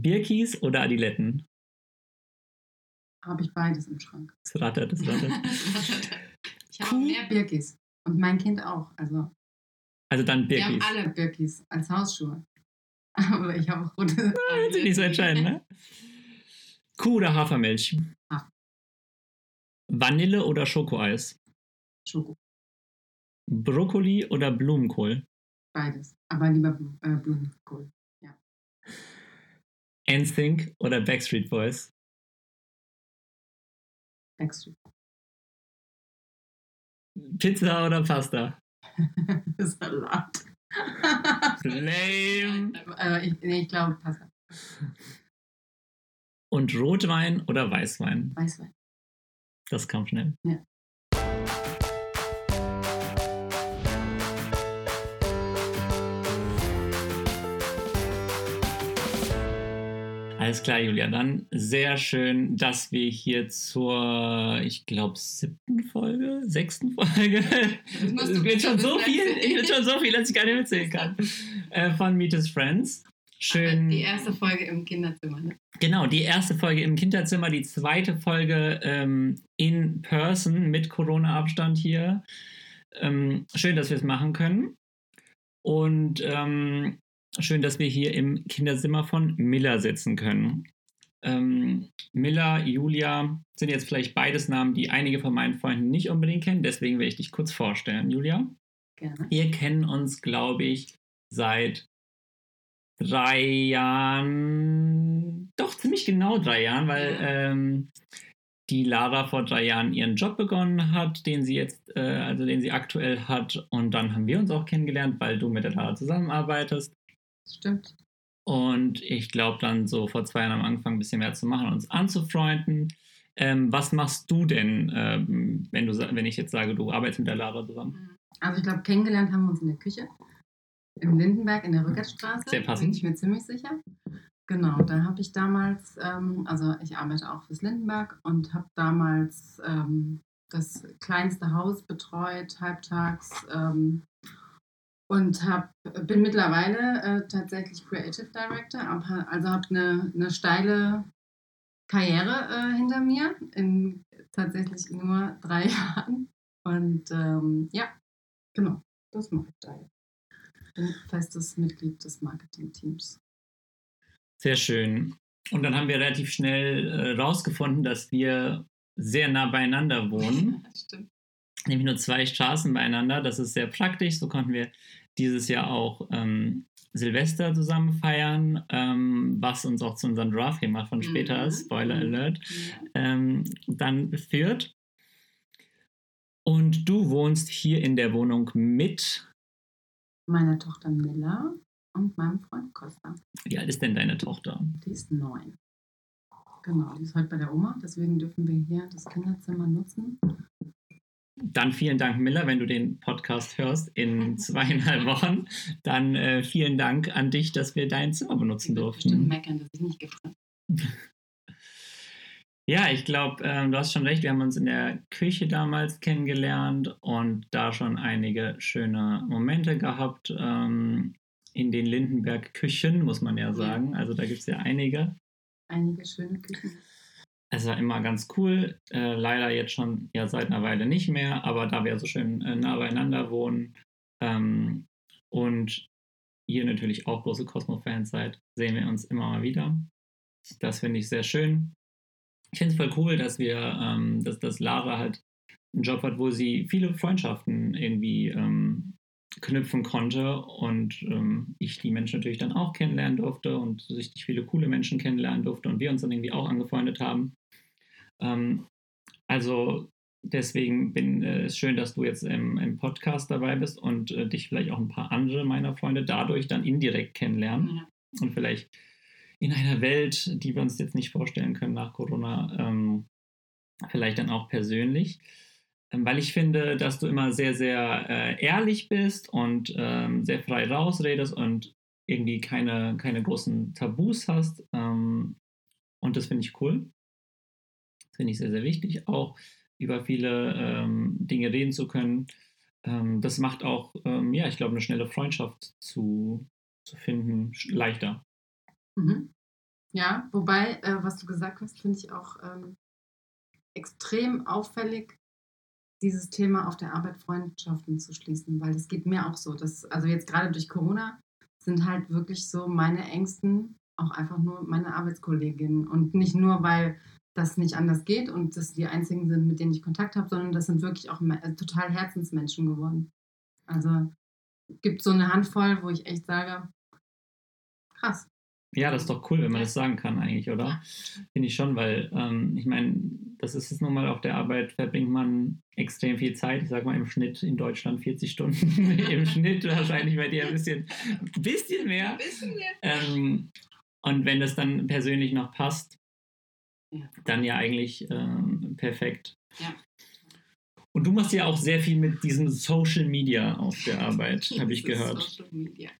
Birkis oder Adiletten? Habe ich beides im Schrank. Das rattert, das rattert. ich habe mehr Birkis. Und mein Kind auch. Also, also dann Birkis. Wir haben alle Birkis als Hausschuhe. Aber ich habe auch rote. Das ist nicht so entscheidend, ne? Kuh oder Hafermilch? Hafer. Vanille oder Schokoeis? Schoko. Brokkoli oder Blumenkohl? Beides. Aber lieber äh, Blumenkohl. NSYNC oder Backstreet Boys? Backstreet. Pizza oder Pasta? Salat. Lame. Äh, ich, nee, ich glaube Pasta. Und Rotwein oder Weißwein? Weißwein. Das kam schnell. Ja. Alles klar, Julia. Dann sehr schön, dass wir hier zur, ich glaube, siebten Folge, sechsten Folge. Es wird schon so viel, ich bin schon so viel, dass ich gar nicht mitzählen kann. Äh, von Meet His Friends. Schön. Die erste Folge im Kinderzimmer, ne? Genau, die erste Folge im Kinderzimmer, die zweite Folge ähm, in Person mit Corona-Abstand hier. Ähm, schön, dass wir es machen können. Und ähm, schön, dass wir hier im Kinderzimmer von Miller sitzen können. Ähm, Miller, Julia sind jetzt vielleicht beides Namen, die einige von meinen Freunden nicht unbedingt kennen. Deswegen werde ich dich kurz vorstellen, Julia. Gerne. Wir kennen uns, glaube ich, seit drei Jahren, doch ziemlich genau drei Jahren, weil ähm, die Lara vor drei Jahren ihren Job begonnen hat, den sie jetzt, äh, also den sie aktuell hat. Und dann haben wir uns auch kennengelernt, weil du mit der Lara zusammenarbeitest. Stimmt. Und ich glaube dann so vor zwei Jahren am Anfang ein bisschen mehr zu machen, uns anzufreunden. Ähm, was machst du denn, ähm, wenn, du, wenn ich jetzt sage, du arbeitest mit der Lara zusammen? Also ich glaube, kennengelernt haben wir uns in der Küche. Im Lindenberg in der Rückertstraße. Sehr passend. Bin ich mir ziemlich sicher. Genau, da habe ich damals, ähm, also ich arbeite auch fürs Lindenberg und habe damals ähm, das kleinste Haus betreut, halbtags. Und hab, bin mittlerweile äh, tatsächlich Creative Director, also habe eine, eine steile Karriere äh, hinter mir in tatsächlich nur drei Jahren. Und ähm, ja, genau, das mache ich da jetzt. Bin festes Mitglied des Marketing-Teams. Sehr schön. Und dann haben wir relativ schnell äh, rausgefunden, dass wir sehr nah beieinander wohnen. Stimmt. Nämlich nur zwei Straßen beieinander. Das ist sehr praktisch. So konnten wir dieses Jahr auch ähm, Silvester zusammen feiern, ähm, was uns auch zu unserem Draft-Thema von später, mhm. Spoiler Alert, ähm, dann führt. Und du wohnst hier in der Wohnung mit meiner Tochter Miller und meinem Freund Costa. Wie alt ist denn deine Tochter? Die ist neun. Genau, die ist heute bei der Oma, deswegen dürfen wir hier das Kinderzimmer nutzen. Dann vielen Dank, Miller, wenn du den Podcast hörst in zweieinhalb Wochen. Dann äh, vielen Dank an dich, dass wir dein Zimmer benutzen durften. Bestimmt meckern, dass ich nicht gefragt Ja, ich glaube, äh, du hast schon recht. Wir haben uns in der Küche damals kennengelernt und da schon einige schöne Momente gehabt. Ähm, in den Lindenberg-Küchen, muss man ja sagen. Also da gibt es ja einige. Einige schöne Küchen. Es war immer ganz cool. Äh, leider jetzt schon ja seit einer Weile nicht mehr, aber da wir so schön äh, nah beieinander wohnen ähm, und ihr natürlich auch große Cosmo-Fans seid, sehen wir uns immer mal wieder. Das finde ich sehr schön. Ich finde es voll cool, dass wir, ähm, dass, dass Lara halt einen Job hat, wo sie viele Freundschaften irgendwie ähm, knüpfen konnte und ähm, ich die Menschen natürlich dann auch kennenlernen durfte und richtig viele coole Menschen kennenlernen durfte und wir uns dann irgendwie auch angefreundet haben. Ähm, also deswegen bin äh, es schön, dass du jetzt im, im Podcast dabei bist und äh, dich vielleicht auch ein paar andere meiner Freunde dadurch dann indirekt kennenlernen ja. und vielleicht in einer Welt, die wir uns jetzt nicht vorstellen können nach Corona, ähm, vielleicht dann auch persönlich. Ähm, weil ich finde, dass du immer sehr, sehr äh, ehrlich bist und ähm, sehr frei rausredest und irgendwie keine, keine großen Tabus hast. Ähm, und das finde ich cool. Finde ich sehr, sehr wichtig, auch über viele ähm, Dinge reden zu können. Ähm, das macht auch, ähm, ja, ich glaube, eine schnelle Freundschaft zu, zu finden leichter. Mhm. Ja, wobei, äh, was du gesagt hast, finde ich auch ähm, extrem auffällig, dieses Thema auf der Arbeit Freundschaften zu schließen, weil das geht mir auch so. Dass, also jetzt gerade durch Corona sind halt wirklich so meine Ängsten auch einfach nur meine Arbeitskolleginnen und nicht nur, weil das nicht anders geht und das die einzigen sind, mit denen ich Kontakt habe, sondern das sind wirklich auch äh, total Herzensmenschen geworden. Also gibt so eine Handvoll, wo ich echt sage, krass. Ja, das ist doch cool, wenn man das sagen kann eigentlich, oder? Finde ich schon, weil ähm, ich meine, das ist es nun mal auf der Arbeit, verbringt man extrem viel Zeit. Ich sage mal im Schnitt in Deutschland 40 Stunden. Im Schnitt wahrscheinlich bei dir ein bisschen, bisschen mehr. Ein bisschen mehr. Ähm, und wenn das dann persönlich noch passt, ja. Dann ja eigentlich ähm, perfekt. Ja. Und du machst ja auch sehr viel mit diesem Social Media auf der Arbeit, habe ich gehört. Social Media.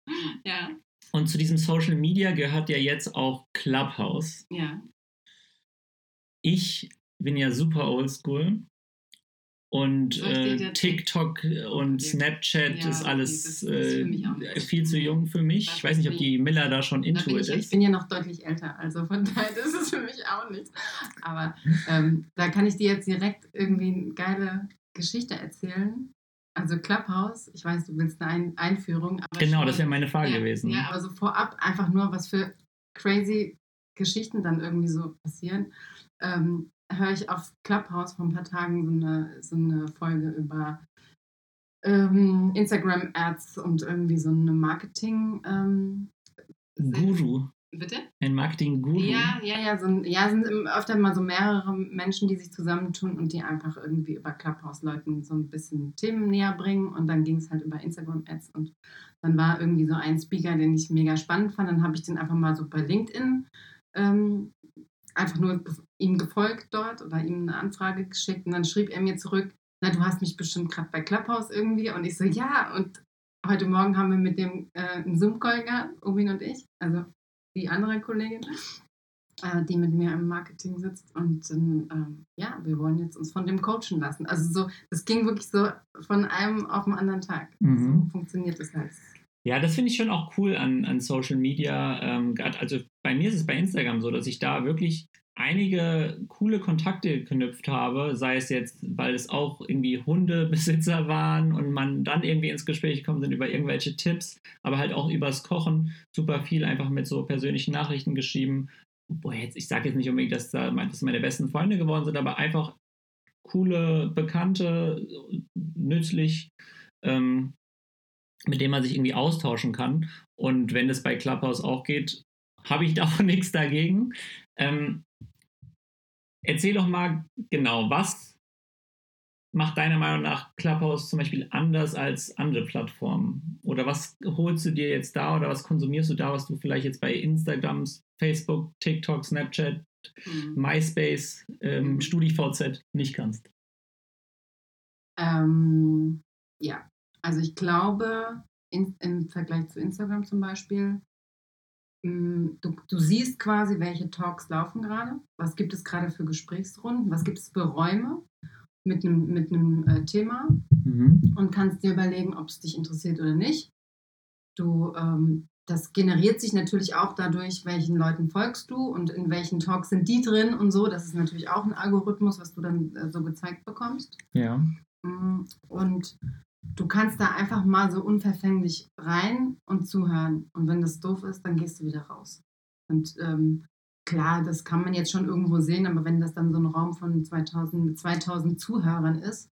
Ja. Und zu diesem Social Media gehört ja jetzt auch Clubhouse. Ja. Ich bin ja super oldschool. Und äh, TikTok und Snapchat ja, ist alles äh, viel zu jung für mich. Das ich weiß nicht, ob die Miller da schon into it ist. Ich bin ja noch deutlich älter, also von daher ist es für mich auch nichts. Aber ähm, da kann ich dir jetzt direkt irgendwie eine geile Geschichte erzählen. Also Clubhouse, ich weiß, du willst eine Einführung. genau, schon, das wäre meine Frage ja, gewesen. Ja, aber so vorab einfach nur, was für crazy Geschichten dann irgendwie so passieren. Ähm, höre ich auf Clubhouse vor ein paar Tagen so eine, so eine Folge über ähm, Instagram-Ads und irgendwie so eine Marketing- ähm, Guru. Bitte? Ein Marketing-Guru? Ja, ja, ja. So, ja, sind öfter mal so mehrere Menschen, die sich zusammentun und die einfach irgendwie über Clubhouse-Leuten so ein bisschen Themen näher bringen. Und dann ging es halt über Instagram-Ads. Und dann war irgendwie so ein Speaker, den ich mega spannend fand. Dann habe ich den einfach mal so bei LinkedIn ähm, einfach nur ihm gefolgt dort oder ihm eine Anfrage geschickt. Und dann schrieb er mir zurück, na, du hast mich bestimmt gerade bei Clubhouse irgendwie. Und ich so, ja. Und heute Morgen haben wir mit dem äh, einen Zoom-Call gehabt, Ubin und ich. Also die andere Kollegin, äh, die mit mir im Marketing sitzt. Und ähm, ja, wir wollen jetzt uns von dem coachen lassen. Also so, das ging wirklich so von einem auf den anderen Tag. Mhm. So funktioniert das halt. Ja, das finde ich schon auch cool an, an Social Media. Ähm, also bei mir ist es bei Instagram so, dass ich da wirklich einige coole Kontakte geknüpft habe, sei es jetzt, weil es auch irgendwie Hundebesitzer waren und man dann irgendwie ins Gespräch gekommen sind über irgendwelche Tipps, aber halt auch übers Kochen super viel einfach mit so persönlichen Nachrichten geschrieben. Boah, jetzt, ich sage jetzt nicht unbedingt, dass da dass meine besten Freunde geworden sind, aber einfach coole Bekannte, nützlich, ähm, mit denen man sich irgendwie austauschen kann. Und wenn es bei Clubhouse auch geht, habe ich da auch nichts dagegen. Ähm, Erzähl doch mal genau, was macht deiner Meinung nach Clubhouse zum Beispiel anders als andere Plattformen? Oder was holst du dir jetzt da oder was konsumierst du da, was du vielleicht jetzt bei Instagram, Facebook, TikTok, Snapchat, mhm. MySpace, ähm, mhm. StudiVZ nicht kannst? Ähm, ja, also ich glaube, in, im Vergleich zu Instagram zum Beispiel, hm, du, du, siehst quasi, welche Talks laufen gerade, was gibt es gerade für Gesprächsrunden, was gibt es für Räume mit einem, mit äh, Thema mhm. und kannst dir überlegen, ob es dich interessiert oder nicht. Du, ähm, das generiert sich natürlich auch dadurch, welchen Leuten folgst du und in welchen Talks sind die drin und so. Das ist natürlich auch ein Algorithmus, was du dann äh, so gezeigt bekommst. Ja. Hm, und du kannst da einfach mal so unverfänglich rein und zuhören. Und wenn das doof ist, dann gehst du wieder raus. Und ähm, klar, das kann man jetzt schon irgendwo sehen, aber wenn das dann so ein Raum von 2000 2000 Zuhörern ist,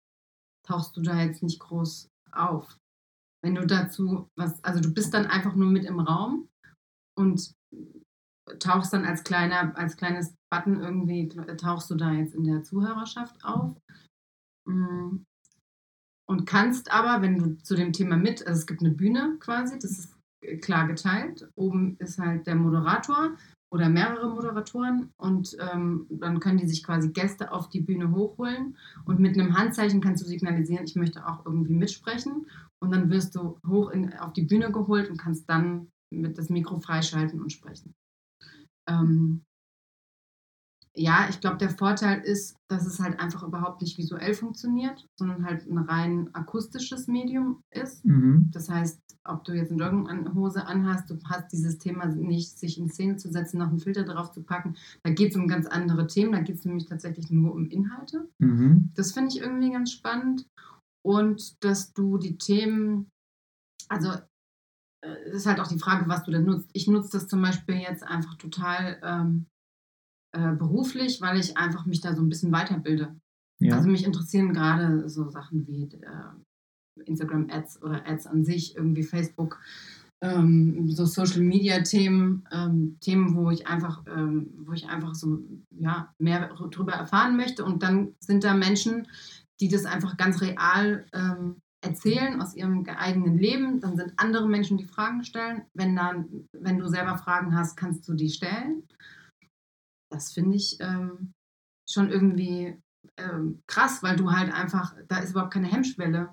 tauchst du da jetzt nicht groß auf. Wenn du dazu was, also du bist dann einfach nur mit im Raum und tauchst dann als kleiner, als kleines Button irgendwie, tauchst du da jetzt in der Zuhörerschaft auf. Und kannst aber, wenn du zu dem Thema mit, also es gibt eine Bühne quasi, das ist klar geteilt. Oben ist halt der Moderator oder mehrere Moderatoren und ähm, dann können die sich quasi Gäste auf die Bühne hochholen und mit einem Handzeichen kannst du signalisieren, ich möchte auch irgendwie mitsprechen und dann wirst du hoch in, auf die Bühne geholt und kannst dann mit das Mikro freischalten und sprechen. Ähm, ja, ich glaube, der Vorteil ist, dass es halt einfach überhaupt nicht visuell funktioniert, sondern halt ein rein akustisches Medium ist. Mhm. Das heißt, ob du jetzt eine Jogginghose anhast, du hast dieses Thema nicht, sich in Szene zu setzen, noch einen Filter drauf zu packen. Da geht es um ganz andere Themen. Da geht es nämlich tatsächlich nur um Inhalte. Mhm. Das finde ich irgendwie ganz spannend. Und dass du die Themen, also äh, es ist halt auch die Frage, was du denn nutzt. Ich nutze das zum Beispiel jetzt einfach total ähm, äh, beruflich, weil ich einfach mich da so ein bisschen weiterbilde. Ja. Also mich interessieren gerade so Sachen wie äh, Instagram-Ads oder Ads an sich, irgendwie Facebook, ähm, so Social Media Themen, ähm, Themen, wo ich einfach, ähm, wo ich einfach so ja, mehr darüber erfahren möchte. Und dann sind da Menschen, die das einfach ganz real ähm, erzählen aus ihrem eigenen Leben. Dann sind andere Menschen, die Fragen stellen. Wenn, dann, wenn du selber Fragen hast, kannst du die stellen. Das finde ich ähm, schon irgendwie ähm, krass, weil du halt einfach, da ist überhaupt keine Hemmschwelle,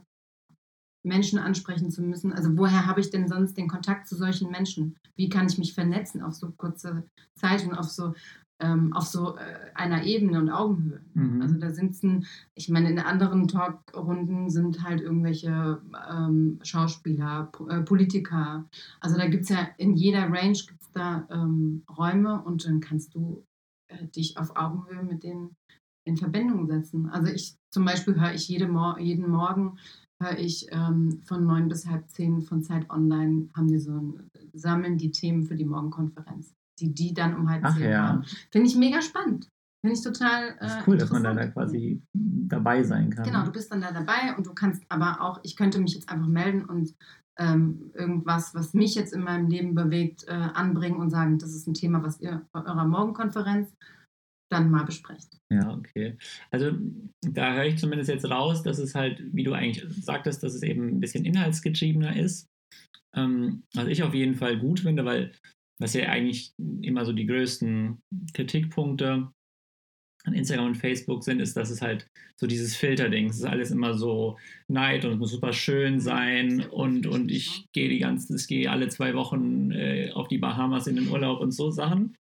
Menschen ansprechen zu müssen. Also woher habe ich denn sonst den Kontakt zu solchen Menschen? Wie kann ich mich vernetzen auf so kurze Zeit und auf so ähm, auf so äh, einer Ebene und Augenhöhe. Mhm. Also da sitzen, ich meine, in anderen Talkrunden sind halt irgendwelche ähm, Schauspieler, po äh, Politiker. Also da gibt es ja in jeder Range gibt's da ähm, Räume und dann kannst du dich auf Augenhöhe mit denen in Verbindung setzen. Also ich zum Beispiel höre ich jede Mor jeden Morgen höre ich ähm, von neun bis halb zehn von Zeit Online haben die so ein, sammeln die Themen für die Morgenkonferenz die die dann um halb Ach zehn ja. haben. Finde ich mega spannend. Finde ich total. Äh, Das ist cool, dass man da, da quasi dabei sein kann. Genau, du bist dann da dabei und du kannst aber auch, ich könnte mich jetzt einfach melden und ähm, irgendwas, was mich jetzt in meinem Leben bewegt, äh, anbringen und sagen, das ist ein Thema, was ihr bei eurer Morgenkonferenz dann mal besprecht. Ja, okay. Also da höre ich zumindest jetzt raus, dass es halt, wie du eigentlich sagtest, dass es eben ein bisschen inhaltsgetriebener ist. Ähm, was ich auf jeden Fall gut finde, weil was ja eigentlich immer so die größten Kritikpunkte an Instagram und Facebook sind, ist, dass es halt so dieses Filterding, es ist alles immer so Neid und es muss super schön sein und, und ich gehe die ganzen, ich gehe alle zwei Wochen äh, auf die Bahamas in den Urlaub und so Sachen.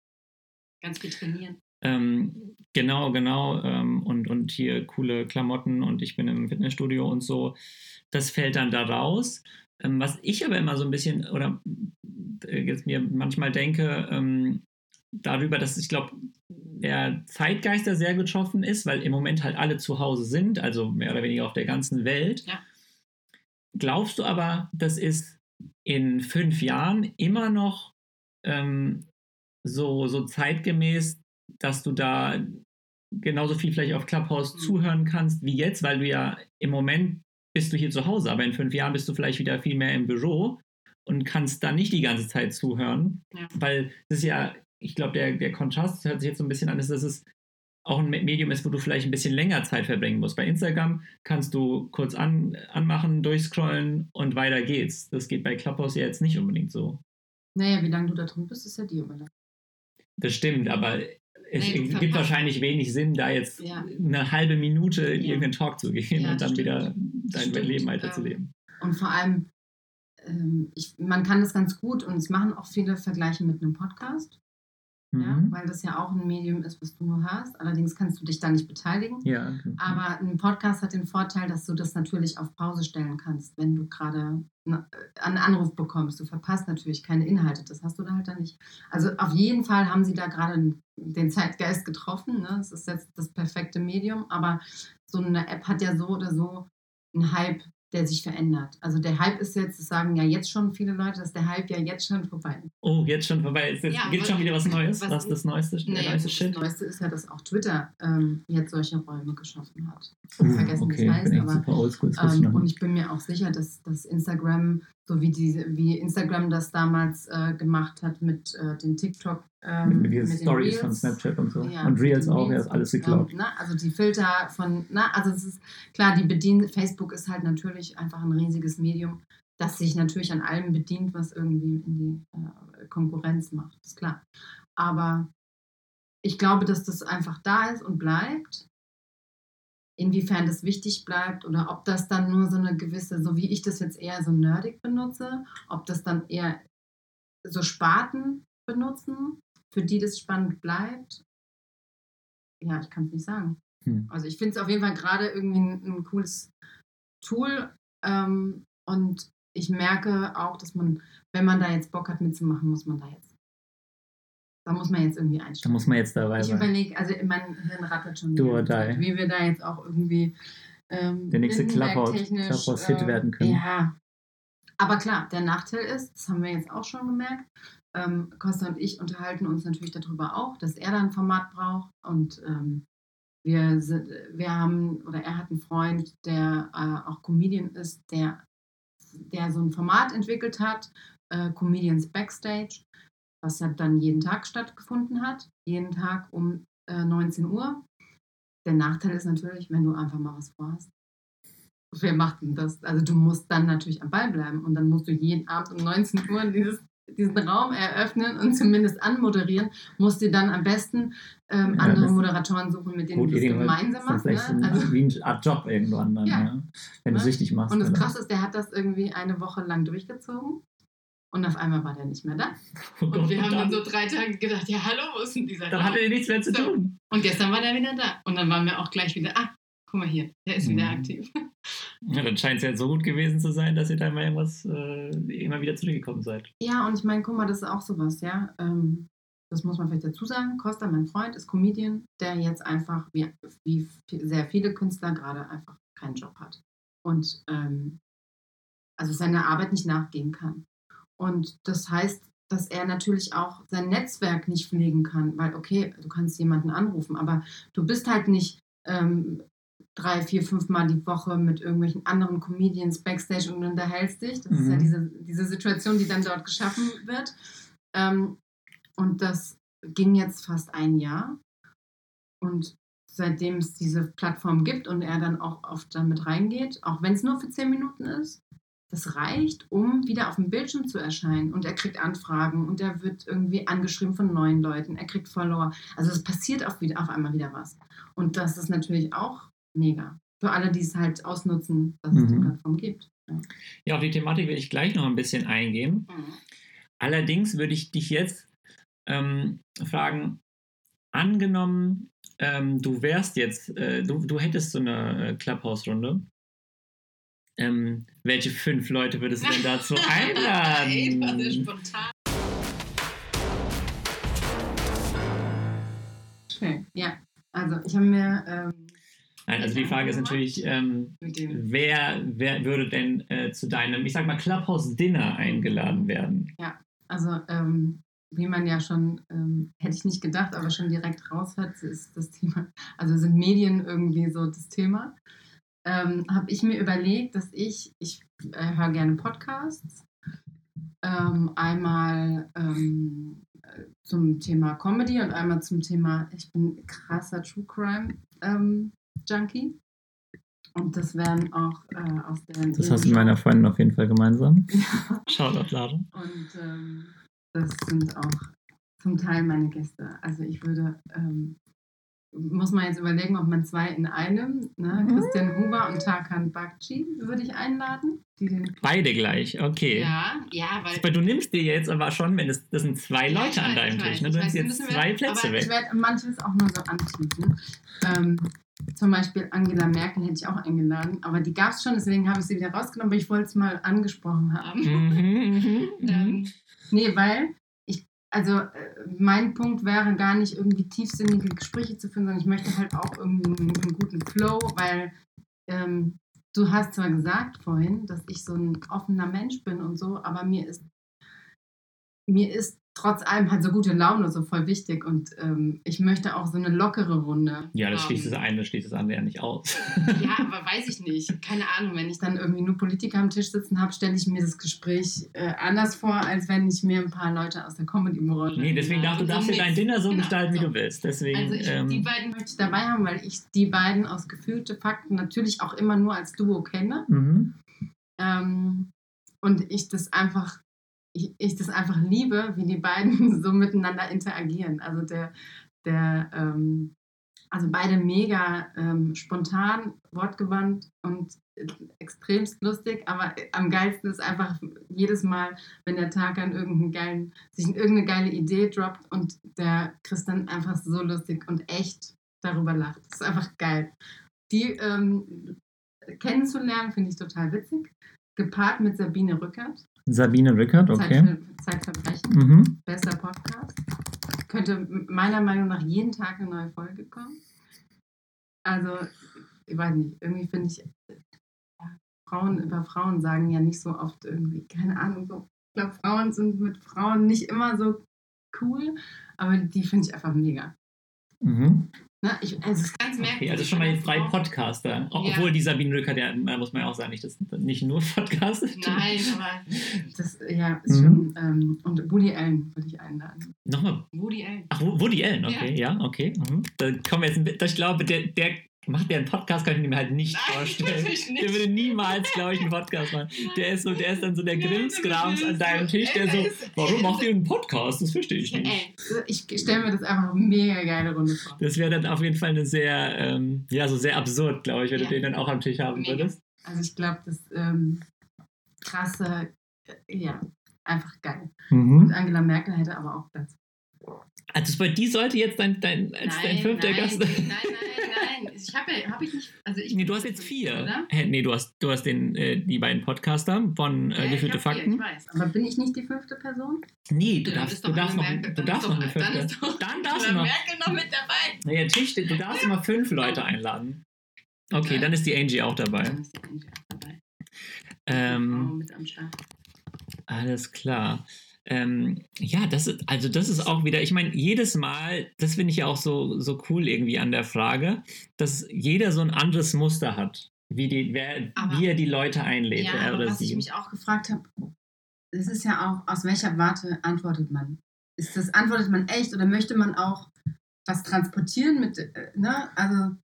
Ganz viel trainieren. Ähm, genau, genau. Ähm, und, und hier coole Klamotten und ich bin im Fitnessstudio und so. Das fällt dann da raus. Ähm, was ich aber immer so ein bisschen oder äh, jetzt mir manchmal denke, ähm, darüber, dass ich glaube, der Zeitgeist da sehr getroffen ist, weil im Moment halt alle zu Hause sind, also mehr oder weniger auf der ganzen Welt. Ja. Glaubst du aber, das ist in fünf Jahren immer noch ähm, so, so zeitgemäß, dass du da genauso viel vielleicht auf Clubhouse Mhm. zuhören kannst wie jetzt, weil du ja im Moment bist du hier zu Hause, aber in fünf Jahren bist du vielleicht wieder viel mehr im Büro und kannst dann nicht die ganze Zeit zuhören, Ja. weil das ist ja, ich glaube, der, der Kontrast hört sich jetzt so ein bisschen an, ist, dass es auch ein Medium ist, wo du vielleicht ein bisschen länger Zeit verbringen musst. Bei Instagram kannst du kurz an, anmachen, durchscrollen und weiter geht's. Das geht bei Clubhouse ja jetzt nicht unbedingt so. Naja, wie lange du da drin bist, ist ja dir überlassen. Das stimmt, aber es du gibt verpasst- wahrscheinlich wenig Sinn, da jetzt Ja. eine halbe Minute in Ja. irgendeinen Talk zu gehen Ja, und dann das wieder stimmt. dein Stimmt, Leben weiterzuleben. Und vor allem, ähm, ich, man kann das ganz gut und es machen auch viele Vergleiche mit einem Podcast, ja, Mhm. weil das ja auch ein Medium ist, was du nur hast. Allerdings kannst du dich da nicht beteiligen. Ja, okay. Aber ein Podcast hat den Vorteil, dass du das natürlich auf Pause stellen kannst, wenn du gerade äh, einen Anruf bekommst. Du verpasst natürlich keine Inhalte, das hast du da halt dann nicht. Also auf jeden Fall haben sie da gerade den Zeitgeist getroffen. Ne? Das ist jetzt das perfekte Medium, aber so eine App hat ja so oder so einen Hype, der sich verändert. Also der Hype ist jetzt, das sagen ja jetzt schon viele Leute, dass der Hype ja jetzt schon vorbei ist. Oh, jetzt schon vorbei. Ist jetzt, Ja, gibt schon wieder was Neues? was- Was, das Neueste, Naja, neueste das Shit? Neueste ist ja, dass auch Twitter ähm, jetzt solche Räume geschaffen hat. Ich Uh, habe vergessen, wie okay, es ich heißt, aber oldschool. Das ich Ähm, und ich bin mir auch sicher, dass, dass Instagram, so wie, diese, wie Instagram das damals äh, gemacht hat mit äh, den TikTok, ähm, den Stories von Reels, Snapchat und so. ja, und Reels auch, ja, Reels ist alles und, geklaut. Ähm, na, also die Filter von, na, also es ist klar, die bedienen, Facebook ist halt natürlich einfach ein riesiges Medium, das sich natürlich an allem bedient, was irgendwie in die äh, Konkurrenz macht, ist klar. Aber ich glaube, dass das einfach da ist und bleibt. Inwiefern das wichtig bleibt oder ob das dann nur so eine gewisse, so wie ich das jetzt eher so nerdig benutze, ob das dann eher so Sparten benutzen, für die das spannend bleibt. ja, ich kann es nicht sagen. Hm. Also ich finde es auf jeden Fall gerade irgendwie ein, ein cooles Tool. Ähm, und ich merke auch, dass man, wenn man da jetzt Bock hat mitzumachen, muss man da jetzt. Da muss man jetzt irgendwie Da einsteigen. muss man jetzt dabei Ich sein. überlege, also mein Hirn rattert schon Do or die. wie wir da jetzt auch irgendwie ähm, Der nächste Clubhouse-Hit ähm, werden können. Ja. Aber klar, der Nachteil ist, das haben wir jetzt auch schon gemerkt, ähm, Costa und ich unterhalten uns natürlich darüber auch, dass er da ein Format braucht und ähm, wir, wir haben, oder er hat einen Freund, der äh, auch Comedian ist, der, der so ein Format entwickelt hat, äh, Comedians Backstage, was dann jeden Tag stattgefunden hat, jeden Tag um äh, 19 Uhr. Der Nachteil ist natürlich, wenn du einfach mal was vorhast. Wer macht denn das? Also du musst dann natürlich am Ball bleiben und dann musst du jeden Abend um 19 Uhr dieses, diesen Raum eröffnen und zumindest anmoderieren. Musst dir dann am besten ähm, Ja, andere das- Moderatoren suchen, mit denen du das gemeinsam ist das machst. vielleicht so Ne? ein- Also, wie eine Art Job irgendwann dann, Ja. ja. wenn du Ne? süchtig machst. und das? Krasse ist, der hat das irgendwie eine Woche lang durchgezogen und auf einmal war der nicht mehr da. Oh Und wir haben dann, dann so drei Tage gedacht, ja hallo, wo ist denn dieser dann hatte er nichts mehr zu So. tun. Und gestern war der wieder da. Und dann waren wir auch gleich wieder, ah, guck mal hier, der ist wieder Mhm. aktiv. Ja, dann scheint es ja so gut gewesen zu sein, dass ihr da mal irgendwas äh, immer wieder zurückgekommen seid. Ja, und ich meine, guck mal, das ist auch sowas, ja. Ähm, das muss man vielleicht dazu sagen. Costa, mein Freund, ist Comedian, der jetzt einfach, wie, wie sehr viele Künstler gerade, einfach keinen Job hat. Und ähm, also seiner Arbeit nicht nachgehen kann. Und das heißt, dass er natürlich auch sein Netzwerk nicht pflegen kann, weil, okay, du kannst jemanden anrufen, aber du bist halt nicht ähm, drei, vier, fünf Mal die Woche mit irgendwelchen anderen Comedians backstage und unterhältst dich. Das ist ja Mhm. diese, diese Situation, die dann dort geschaffen wird. Ähm, und das ging jetzt fast ein Jahr. Und seitdem es diese Plattform gibt und er dann auch oft damit reingeht, auch wenn es nur für zehn Minuten ist, das reicht, um wieder auf dem Bildschirm zu erscheinen. Und er kriegt Anfragen und er wird irgendwie angeschrieben von neuen Leuten. Er kriegt Follower. Also es passiert wieder, auf einmal wieder was. Und das ist natürlich auch mega. Für alle, die es halt ausnutzen, dass es die Mhm. Plattform gibt. Ja. Ja, auf die Thematik will ich gleich noch ein bisschen eingehen. Allerdings würde ich dich jetzt ähm, fragen, angenommen, ähm, du wärst jetzt, äh, du, du hättest so eine äh, Clubhouse-Runde. Ähm, welche fünf Leute würdest du denn dazu Ey, das war sehr einladen? spontan. Schön. Ja, also ich habe mir ähm, Nein, also die Frage ist natürlich, ähm, wer, wer würde denn äh, zu deinem, ich sag mal, Clubhouse-Dinner eingeladen werden? Also, ähm, wie man ja schon, ähm, hätte ich nicht gedacht, aber schon direkt raushört, ist das Thema, also sind Medien irgendwie so das Thema. Ähm, Habe ich mir überlegt, dass ich, ich äh, höre gerne Podcasts, ähm, einmal ähm, äh, zum Thema Comedy und einmal zum Thema, ich bin krasser True Crime ähm, Junkie. Und das werden auch äh, aus der. Das hast du mit meiner Freundin auf jeden Fall gemeinsam. Ja. Shoutout, Lara. Und ähm, das sind auch zum Teil meine Gäste. Also ich würde, ähm, muss man jetzt überlegen, ob man zwei in einem, ne? Mhm. Christian Huber und Tarkan Bakci würde ich einladen. Die den, Beide gleich, okay. ja, ja, weil Aber du nimmst dir jetzt aber schon, wenn es, das sind zwei Ja, Leute ich an weiß, deinem ich Tisch, weiß, ne? ich Du weiß, nimmst jetzt müssen wir- zwei Plätze aber Ich weg. werde manches auch nur so anteasen. Ähm, zum Beispiel Angela Merkel hätte ich auch eingeladen, aber die gab es schon, deswegen habe ich sie wieder rausgenommen, aber ich wollte es mal angesprochen haben. Mhm, mhm, mhm. Ähm, nee, weil ich, also äh, mein Punkt wäre gar nicht irgendwie tiefsinnige Gespräche zu führen, sondern ich möchte halt auch irgendwie einen, einen guten Flow, weil ähm, du hast zwar gesagt vorhin, dass ich so ein offener Mensch bin und so, aber mir ist mir ist trotz allem halt so gute Laune so voll wichtig und ähm, ich möchte auch so eine lockere Runde. Ja, das haben. schließt das eine, das schließt das andere ja nicht aus. Ja, aber weiß ich nicht. Keine Ahnung. Wenn ich dann irgendwie nur Politiker am Tisch sitzen habe, stelle ich mir das Gespräch äh, anders vor, als wenn ich mir ein paar Leute aus der Comedy-Branche. Nee, deswegen darfst du So darfst dir nix. dein Dinner so Genau, gestalten, wie so. du willst. Deswegen, Also ich, die ähm, beiden möchte ich dabei haben, weil ich die beiden aus gefühlte Fakten natürlich auch immer nur als Duo kenne. mhm. Ähm, und ich das einfach, ich, ich das einfach liebe, wie die beiden so miteinander interagieren. Also der, der, ähm, also beide mega ähm, spontan, wortgewandt und extremst lustig, aber am geilsten ist einfach jedes Mal, wenn der Tag an irgendeinen geilen, sich irgendeine geile Idee droppt und der Chris dann einfach so lustig und echt darüber lacht. Das ist einfach geil. Die ähm, kennenzulernen, finde ich total witzig. Gepaart mit Sabine Rückert. Sabine Rückert, okay. Zeitver Zeitverbrechen. Mhm. Bester Podcast. Könnte meiner Meinung nach jeden Tag eine neue Folge kommen. Also, ich weiß nicht, irgendwie finde ich, ja, Frauen über Frauen sagen ja nicht so oft irgendwie, keine Ahnung, so. Ich glaube, Frauen sind mit Frauen nicht immer so cool, aber die finde ich einfach mega. Mhm. Ne? Ich, also, es ist ganz merkwürdig. Okay, also schon mal eine Frau- Podcaster. Ja. Obwohl die Sabine Rückert, ja, da muss man ja auch sagen, nicht, das nicht nur Podcastet. Nein, aber das ja, ist Mhm. schon. Ähm, und Woody Allen würde ich einladen. Nochmal. Woody Allen. Ach, Wo- Woody Allen, okay, ja, okay. Mhm. Da kommen wir jetzt Ich glaube, der, der macht ja einen Podcast, kann ich mir halt nicht vorstellen. Der würde niemals, glaube ich, einen Podcast machen. Der ist so, der ist dann so der Nein, aber an deinem Tisch, der so, warum macht ihr einen Podcast? Das verstehe ich nicht. Ich stelle mir das einfach eine mega geile Runde vor. Das wäre dann auf jeden Fall eine sehr, ähm, ja, so sehr absurd, glaube ich, wenn Ja. du den dann auch am Tisch haben Mega. würdest. Also ich glaube, das ähm, krasse, äh, ja, einfach geil. Mhm. Und Angela Merkel hätte aber auch Platz. Also bei die sollte jetzt dein, dein, als dein fünfter nein, Gast. Nein, nein, nein. Ich habe ja, habe ich nicht. Also ich Nee, du hast jetzt vier. Oder? Hä, nee, du hast, du hast den, äh, die beiden Podcaster von Ja, äh, ich Gefühlte hab vier, Fakten. Ich weiß. Aber bin ich nicht die fünfte Person? Nee, du Ja, dann darfst, du doch darfst noch, Merkel- du dann darfst noch eine dann fünfte. ist doch Dann darfst du noch. Merkel noch mit dabei. Naja, Tisch, du darfst immer fünf Leute einladen. Okay, Ja. dann ist die Angie auch dabei. Dann ist die Angie auch dabei. Ähm, mit am Start. Alles klar. Ähm, ja, das ist, also das ist auch wieder, ich meine, jedes Mal, das finde ich ja auch so, so cool irgendwie an der Frage, dass jeder so ein anderes Muster hat, wie, die, wer, Aber- wie er die Leute einlädt. Ja, er aber oder was sie. ich mich auch gefragt habe, das ist ja auch, aus welcher Warte antwortet man? Ist das, antwortet man echt oder möchte man auch was transportieren mit, äh, ne? Also,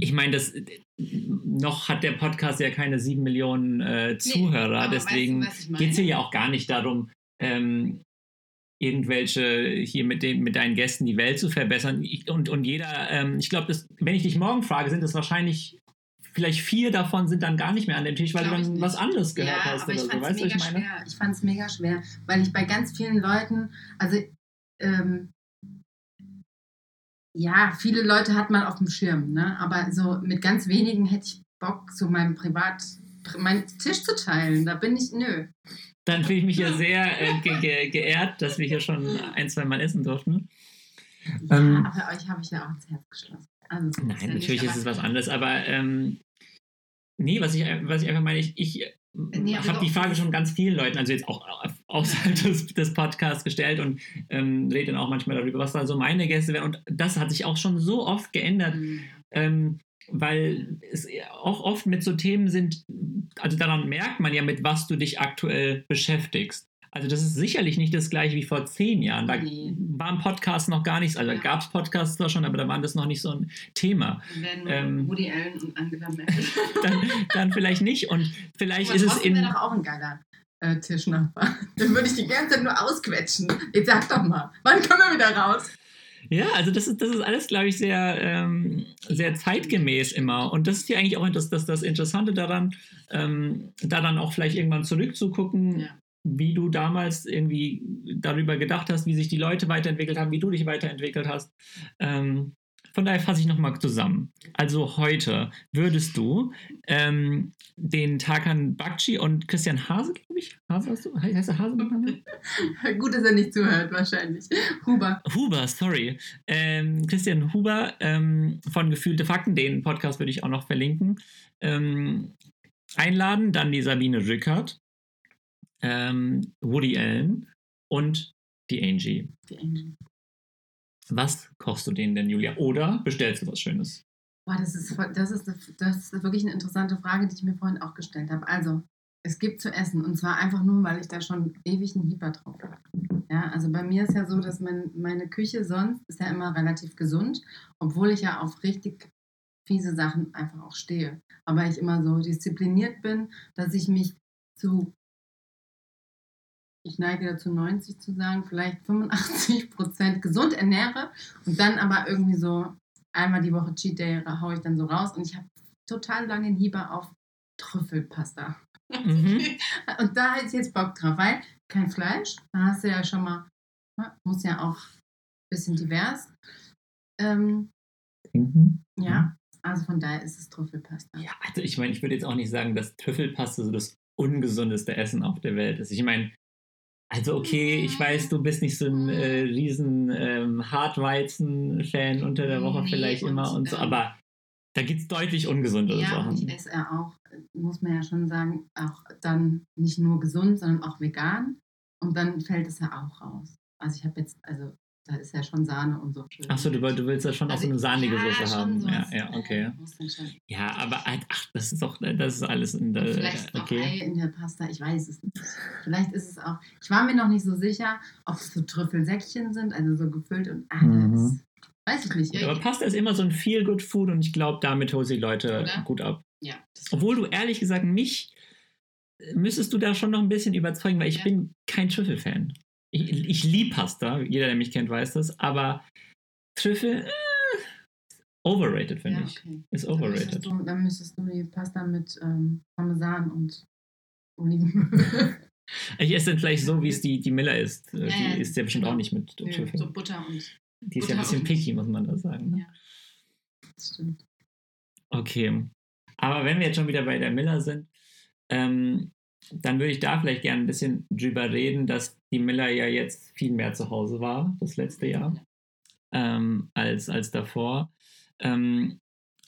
Ich meine, das noch hat der Podcast ja keine sieben Millionen äh, Zuhörer, aber deswegen geht es hier ja auch gar nicht darum, ähm, irgendwelche hier mit, den, mit deinen Gästen die Welt zu verbessern. Ich, und, und jeder, ähm, ich glaube, wenn ich dich morgen frage, sind es wahrscheinlich vielleicht vier davon sind dann gar nicht mehr an dem Tisch, weil Glaub du dann was anderes gehört ja, hast aber oder ich so. fand es Weißt du, was mega ich meine? schwer. Ich fand es mega schwer, weil ich bei ganz vielen Leuten, also ähm, ja, viele Leute hat man auf dem Schirm, ne? aber so mit ganz wenigen hätte ich Bock, so meinem Privat, meinen Tisch zu teilen. Da bin ich, nö. Dann fühle ich mich ja sehr äh, ge ge geehrt, dass wir hier schon ein, zwei Mal essen durften. Ja, Ähm, aber euch habe ich ja auch ins Herz geschlossen. Also, so Nein, ja nicht, natürlich ist es was anderes, aber ähm, nee, was ich, was ich einfach meine, ich, ich Nee, aber habe die Frage schon ganz vielen Leuten, also jetzt auch au- außerhalb des, des Podcasts gestellt und ähm, rede dann auch manchmal darüber, was da so meine Gäste wären. Und das hat sich auch schon so oft geändert, Mhm. ähm, weil es auch oft mit so Themen sind, also daran merkt man ja, mit was du dich aktuell beschäftigst. Also das ist sicherlich nicht das gleiche wie vor zehn Jahren. Da Nee. waren Podcasts noch gar nichts, also Ja. gab es Podcasts zwar schon, aber da waren das noch nicht so ein Thema. Wenn ähm, Woody Allen und Angela Merkel. Dann, dann vielleicht nicht und vielleicht Aber ist es in... doch auch ein geiler äh, Tischnachbar. Den würde ich die ganze Zeit nur ausquetschen. Jetzt sag doch mal, wann kommen wir wieder raus? Ja, also das ist, das ist alles, glaube ich, sehr, ähm, sehr zeitgemäß immer. Und das ist ja eigentlich auch das, das, das Interessante daran, ähm, da dann auch vielleicht irgendwann zurückzugucken, Ja. wie du damals irgendwie darüber gedacht hast, wie sich die Leute weiterentwickelt haben, wie du dich weiterentwickelt hast. Ähm, von daher fasse ich nochmal zusammen. Also heute würdest du ähm, den Tarkan Bakci und Christian Hase, glaube ich, Hase hast du? Heißt er Hase? Gut, dass er nicht zuhört, wahrscheinlich. Huber. Huber, sorry. Ähm, Christian Huber ähm, von Gefühlte Fakten, den Podcast würde ich auch noch verlinken, ähm, einladen. Dann die Sabine Rückert, ähm, Woody Allen und die Angie. Die Angie. Was kochst du denen denn, Julia? Oder bestellst du was Schönes? Boah, das ist, das, ist, das ist wirklich eine interessante Frage, die ich mir vorhin auch gestellt habe. Also, es gibt zu essen und zwar einfach nur, weil ich da schon ewig einen Hieber drauf habe. Ja, also bei mir ist ja so, dass mein, meine Küche sonst ist ja immer relativ gesund, obwohl ich ja auf richtig fiese Sachen einfach auch stehe. Aber ich immer so diszipliniert bin, dass ich mich zu, ich neige dazu 90 zu sagen, vielleicht 85 Prozent gesund ernähre und dann aber irgendwie so einmal die Woche Cheat Day haue ich dann so raus und ich habe total lange Hieber auf Trüffelpasta. Mhm. Und da hätte ich jetzt Bock drauf, weil kein Fleisch, da hast du ja schon mal, ne, muss ja auch ein bisschen divers. Ähm, Schinken. Ja, also von daher ist es Trüffelpasta. Ja, also ich meine, ich würde jetzt auch nicht sagen, dass Trüffelpasta so das ungesundeste Essen auf der Welt ist. Ich meine, also okay, ich weiß, du bist nicht so ein äh, riesen ähm, Hartweizen-Fan unter der Woche Nee, vielleicht und, immer und so, ähm, aber da gibt es deutlich ungesundere Ja, Sachen. ich esse ja auch, muss man ja schon sagen, auch dann nicht nur gesund, sondern auch vegan. Und dann fällt es ja auch raus. Also ich habe jetzt, also da ist ja schon Sahne und so schön. Achso, du, du willst ja schon auch so Also, eine sahnige ja, Soße haben. so Ja, ja, okay. Ja, aber halt, ach, das ist doch, das ist alles in der. Vielleicht okay. Ei in der Pasta, ich weiß es nicht. Vielleicht ist es auch, ich war mir noch nicht so sicher, ob es so Trüffelsäckchen sind, also so gefüllt und ah, Mhm. weiß ich nicht. Aber Pasta ist immer so ein Feel-Good-Food und ich glaube, damit holst du die Leute Oder? gut ab. ja, Obwohl du ehrlich gesagt mich müsstest du da schon noch ein bisschen überzeugen, weil ich Ja. bin kein Trüffelfan. Ich, ich liebe Pasta, jeder, der mich kennt, weiß das, aber Trüffel, äh, overrated, finde ja, ich. okay. Ist Dann overrated. müsstest, du, dann müsstest du die Pasta mit ähm, Parmesan und Olivenöl. Ich esse dann vielleicht so, wie es die, die Miller ist. Ja, die ja, isst ja bestimmt genau. auch nicht mit Nö, Trüffel. so Butter und. die ist ja ein Butter bisschen picky, muss man da sagen. Ne? Ja, das stimmt. Okay. Aber wenn wir jetzt schon wieder bei der Miller sind, ähm, dann würde ich da vielleicht gerne ein bisschen drüber reden, dass die Miller ja jetzt viel mehr zu Hause war, das letzte Jahr, ähm, als, als davor. Ähm,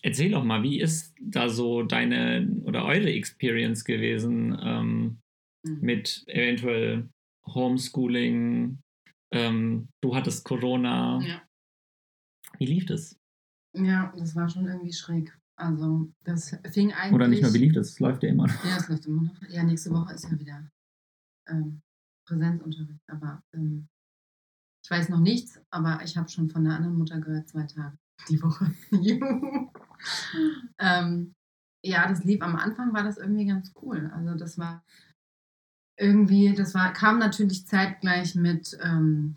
erzähl doch mal, wie ist da so deine oder eure Experience gewesen ähm, Mhm. mit eventuell Homeschooling? Ähm, du hattest Corona. Ja. Wie lief das? ja, das war schon irgendwie schräg. Also, das fing eigentlich. Oder nicht mehr, wie lief das? Läuft ja immer noch. Ja, es läuft immer noch. Ja, nächste Woche ist ja wieder ähm, Präsenzunterricht. Aber ähm, ich weiß noch nichts, aber ich habe schon von der anderen Mutter gehört, zwei Tage die Woche. Ähm, ja, das lief am Anfang, war das irgendwie ganz cool. Also das war irgendwie, das war, kam natürlich zeitgleich mit ähm,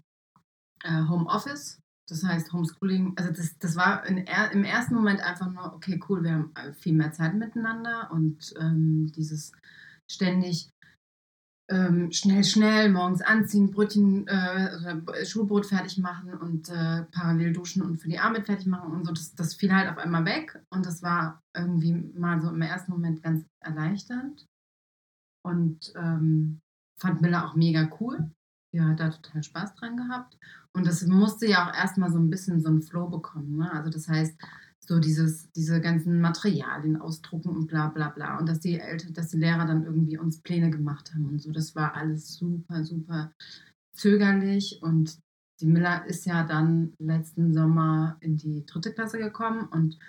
äh, Homeoffice. Das heißt Homeschooling, also das, das war in, im ersten Moment einfach nur, okay, cool, wir haben äh, viel mehr Zeit miteinander und ähm, dieses ständig ähm, schnell, schnell morgens anziehen, Brötchen, äh, Schulbrot fertig machen und äh, parallel duschen und für die Arbeit fertig machen und so, das, das fiel halt auf einmal weg und das war irgendwie mal so im ersten Moment ganz erleichternd und ähm, fand Miller auch mega cool. Hat da total Spaß dran gehabt. Und das musste ja auch erstmal so ein bisschen so einen Flow bekommen. Ne? Also das heißt, so dieses, diese ganzen Materialien ausdrucken und bla bla bla. Und dass die Eltern, dass die Lehrer dann irgendwie uns Pläne gemacht haben und so. Das war alles super, super zögerlich. Und die Miller ist ja dann letzten Sommer in die dritte Klasse gekommen und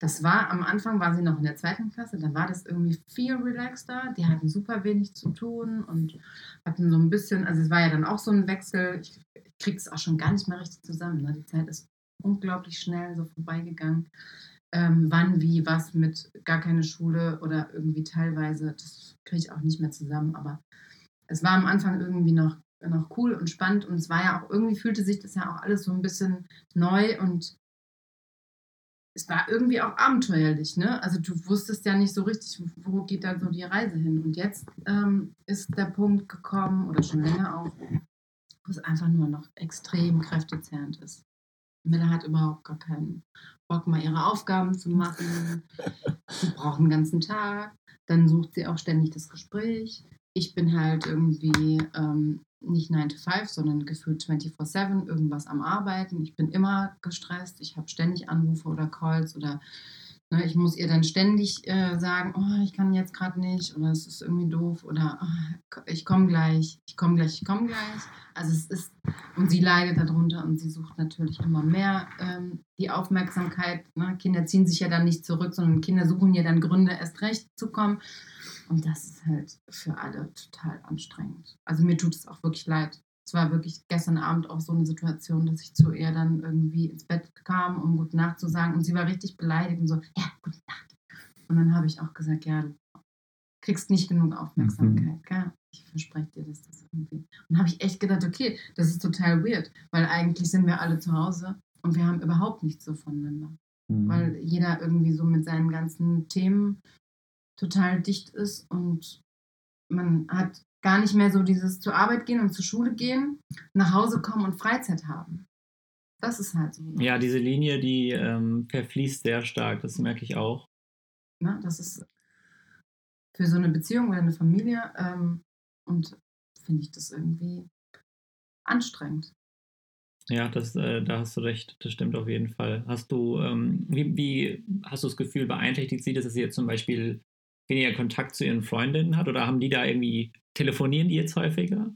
das war am Anfang war sie noch in der zweiten Klasse, da war das irgendwie viel relaxter. Die hatten super wenig zu tun und hatten so ein bisschen, also es war ja dann auch so ein Wechsel. Ich, ich kriege es auch schon gar nicht mehr richtig zusammen. Ne? Die Zeit ist unglaublich schnell so vorbeigegangen. Ähm, wann, wie, was mit gar keine Schule oder irgendwie teilweise, das kriege ich auch nicht mehr zusammen. Aber es war am Anfang irgendwie noch, noch cool und spannend und es war ja auch, irgendwie fühlte sich das ja auch alles so ein bisschen neu und es war irgendwie auch abenteuerlich, ne? Also du wusstest ja nicht so richtig, wo geht da so die Reise hin. Und jetzt ähm, ist der Punkt gekommen, oder schon länger auch, wo es einfach nur noch extrem kräftezehrend ist. Miller hat überhaupt gar keinen Bock, mal ihre Aufgaben zu machen. Sie braucht einen ganzen Tag. Dann sucht sie auch ständig das Gespräch. Ich bin halt irgendwie ähm, nicht 9 to 5, sondern gefühlt 24-7 irgendwas am Arbeiten. Ich bin immer gestresst. Ich habe ständig Anrufe oder Calls oder ne, ich muss ihr dann ständig äh, sagen, oh, ich kann jetzt gerade nicht oder es ist irgendwie doof oder oh, ich komme gleich, ich komme gleich, ich komme gleich. Also es ist, und sie leidet darunter und sie sucht natürlich immer mehr ähm, die Aufmerksamkeit. Ne? Kinder ziehen sich ja dann nicht zurück, sondern Kinder suchen ja dann Gründe, erst recht zu kommen. Und das ist halt für alle total anstrengend. Also mir tut es auch wirklich leid. Es war wirklich gestern Abend auch so eine Situation, dass ich zu ihr dann irgendwie ins Bett kam, um Gute Nacht zu sagen. Und sie war richtig beleidigt und so, ja, Gute Nacht. Und dann habe ich auch gesagt, ja, du kriegst nicht genug Aufmerksamkeit. Mhm. Gell? Ich verspreche dir, dass das irgendwie. Und habe ich echt gedacht, okay, das ist total weird, weil eigentlich sind wir alle zu Hause und wir haben überhaupt nichts so voneinander Mhm. weil jeder irgendwie so mit seinen ganzen Themen total dicht ist und man hat gar nicht mehr so dieses zur Arbeit gehen und zur Schule gehen, nach Hause kommen und Freizeit haben. Das ist halt so. Ja, diese Linie, die ähm, verfließt sehr stark, das merke ich auch. Ne? Das ist für so eine Beziehung oder eine Familie ähm, und finde ich das irgendwie anstrengend. Ja, das, äh, da hast du recht, das stimmt auf jeden Fall. Hast du, ähm, wie, wie hast du das Gefühl, beeinträchtigt sie, dass sie jetzt zum Beispiel weniger Kontakt zu ihren Freundinnen hat oder haben die da irgendwie, telefonieren die jetzt häufiger?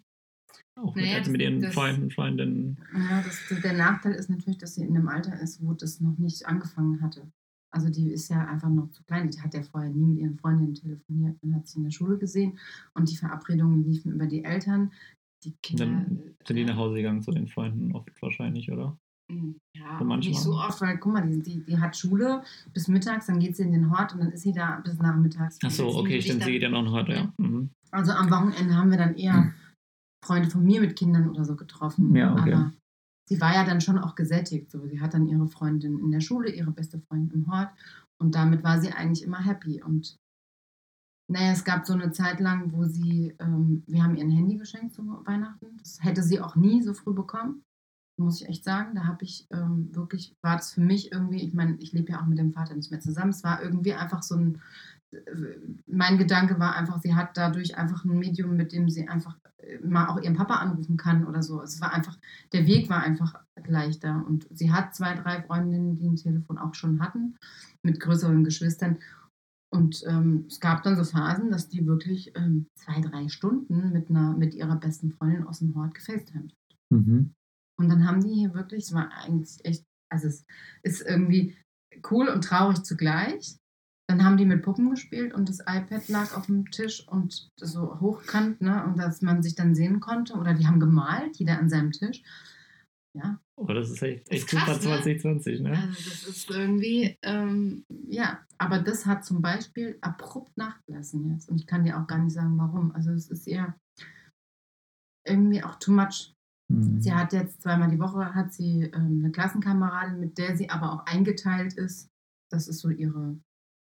Auch naja, mit, also mit ihren das, Freunden, Freundinnen. Ja, das, der Nachteil ist natürlich, dass sie in einem Alter ist, wo das noch nicht angefangen hatte. Also die ist ja einfach noch zu klein. Die hat ja vorher nie mit ihren Freundinnen telefoniert. Man hat sie in der Schule gesehen und die Verabredungen liefen über die Eltern die Kinder. Dann sind die nach Hause gegangen zu den Freunden oft wahrscheinlich, oder? Hm, ja, nicht so oft, weil guck mal, die, die, die, hat Schule bis mittags, dann geht sie in den Hort und dann ist sie da bis nachmittags. Ach so, okay, stimmt, sie geht ja noch in den Hort, ja. Mhm. Also am Wochenende haben wir dann eher Freunde von mir mit Kindern oder so getroffen. Ja, okay. Aber sie war ja dann schon auch gesättigt. So. Sie hat dann ihre Freundin in der Schule, ihre beste Freundin im Hort und damit war sie eigentlich immer happy. Und naja, es gab so eine Zeit lang, wo sie, ähm, wir haben ihr ein Handy geschenkt zu Weihnachten. Das hätte sie auch nie so früh bekommen, muss ich echt sagen. Da habe ich ähm, wirklich, war das für mich irgendwie, ich meine, ich lebe ja auch mit dem Vater nicht mehr zusammen. Es war irgendwie einfach so ein, äh, mein Gedanke war einfach, sie hat dadurch einfach ein Medium, mit dem sie einfach äh, mal auch ihren Papa anrufen kann oder so. Es war einfach, der Weg war einfach leichter. Und sie hat zwei, drei Freundinnen, die ein Telefon auch schon hatten, mit größeren Geschwistern. Und ähm, es gab dann so Phasen, dass die wirklich ähm, zwei, drei Stunden mit, einer, mit ihrer besten Freundin aus dem Hort gefacetimed hat. Mhm. Und dann haben die hier wirklich, es war eigentlich echt, also es ist irgendwie cool und traurig zugleich. Dann haben die mit Puppen gespielt und das iPad lag auf dem Tisch und so hochkant, ne, und dass man sich dann sehen konnte. Oder die haben gemalt, jeder an seinem Tisch. Ja. Oh, das ist echt, echt ist krass, super 2020, ne? Also das ist irgendwie, ähm, ja, aber das hat zum Beispiel abrupt nachgelassen jetzt. Und ich kann dir auch gar nicht sagen, warum. Also es ist eher irgendwie auch too much. Mhm. Sie hat jetzt zweimal die Woche hat sie ähm, eine Klassenkameradin, mit der sie aber auch eingeteilt ist. Das ist so ihre,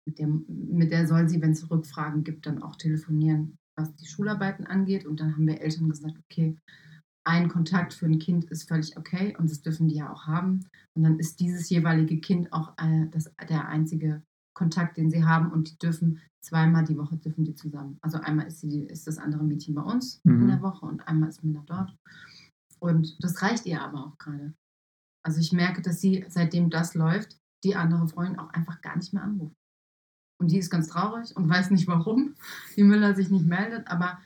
mit der, mit der soll sie, wenn es Rückfragen gibt, dann auch telefonieren, was die Schularbeiten angeht. Und dann haben wir Eltern gesagt, okay, ein Kontakt für ein Kind ist völlig okay und das dürfen die ja auch haben. Und dann ist dieses jeweilige Kind auch äh, das, der einzige Kontakt, den sie haben und die dürfen zweimal die Woche dürfen die zusammen. Also einmal ist, sie, ist das andere Mädchen bei uns mhm. in der Woche und einmal ist Minna dort. Und das reicht ihr aber auch gerade. Also ich merke, dass sie, seitdem das läuft, die andere Freundin auch einfach gar nicht mehr anruft. Und die ist ganz traurig und weiß nicht warum die Müller sich nicht meldet, aber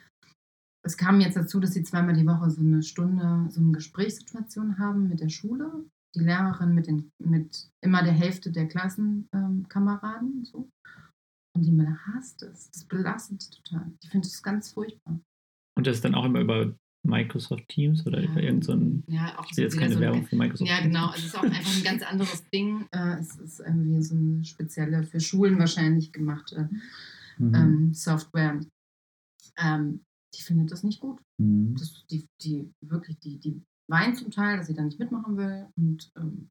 es kam jetzt dazu, dass sie zweimal die Woche so eine Stunde, so eine Gesprächssituation haben mit der Schule. Die Lehrerin mit, den, mit immer der Hälfte der Klassenkameraden. Ähm, so. Und die Männer hasst es. Das belastet die total. Die findet es ganz furchtbar. Und das ist dann auch immer über Microsoft Teams oder ja. über irgendein. So ja, auch ich sehe jetzt keine so Werbung für Microsoft. Ja, genau. Also es ist auch einfach ein ganz anderes Ding. Äh, es ist irgendwie so eine spezielle, für Schulen wahrscheinlich gemachte mhm. ähm, Software. Ähm, die findet das nicht gut. Mhm. Das, die, die wirklich, die, die weint zum Teil, dass sie da nicht mitmachen will. Und ähm,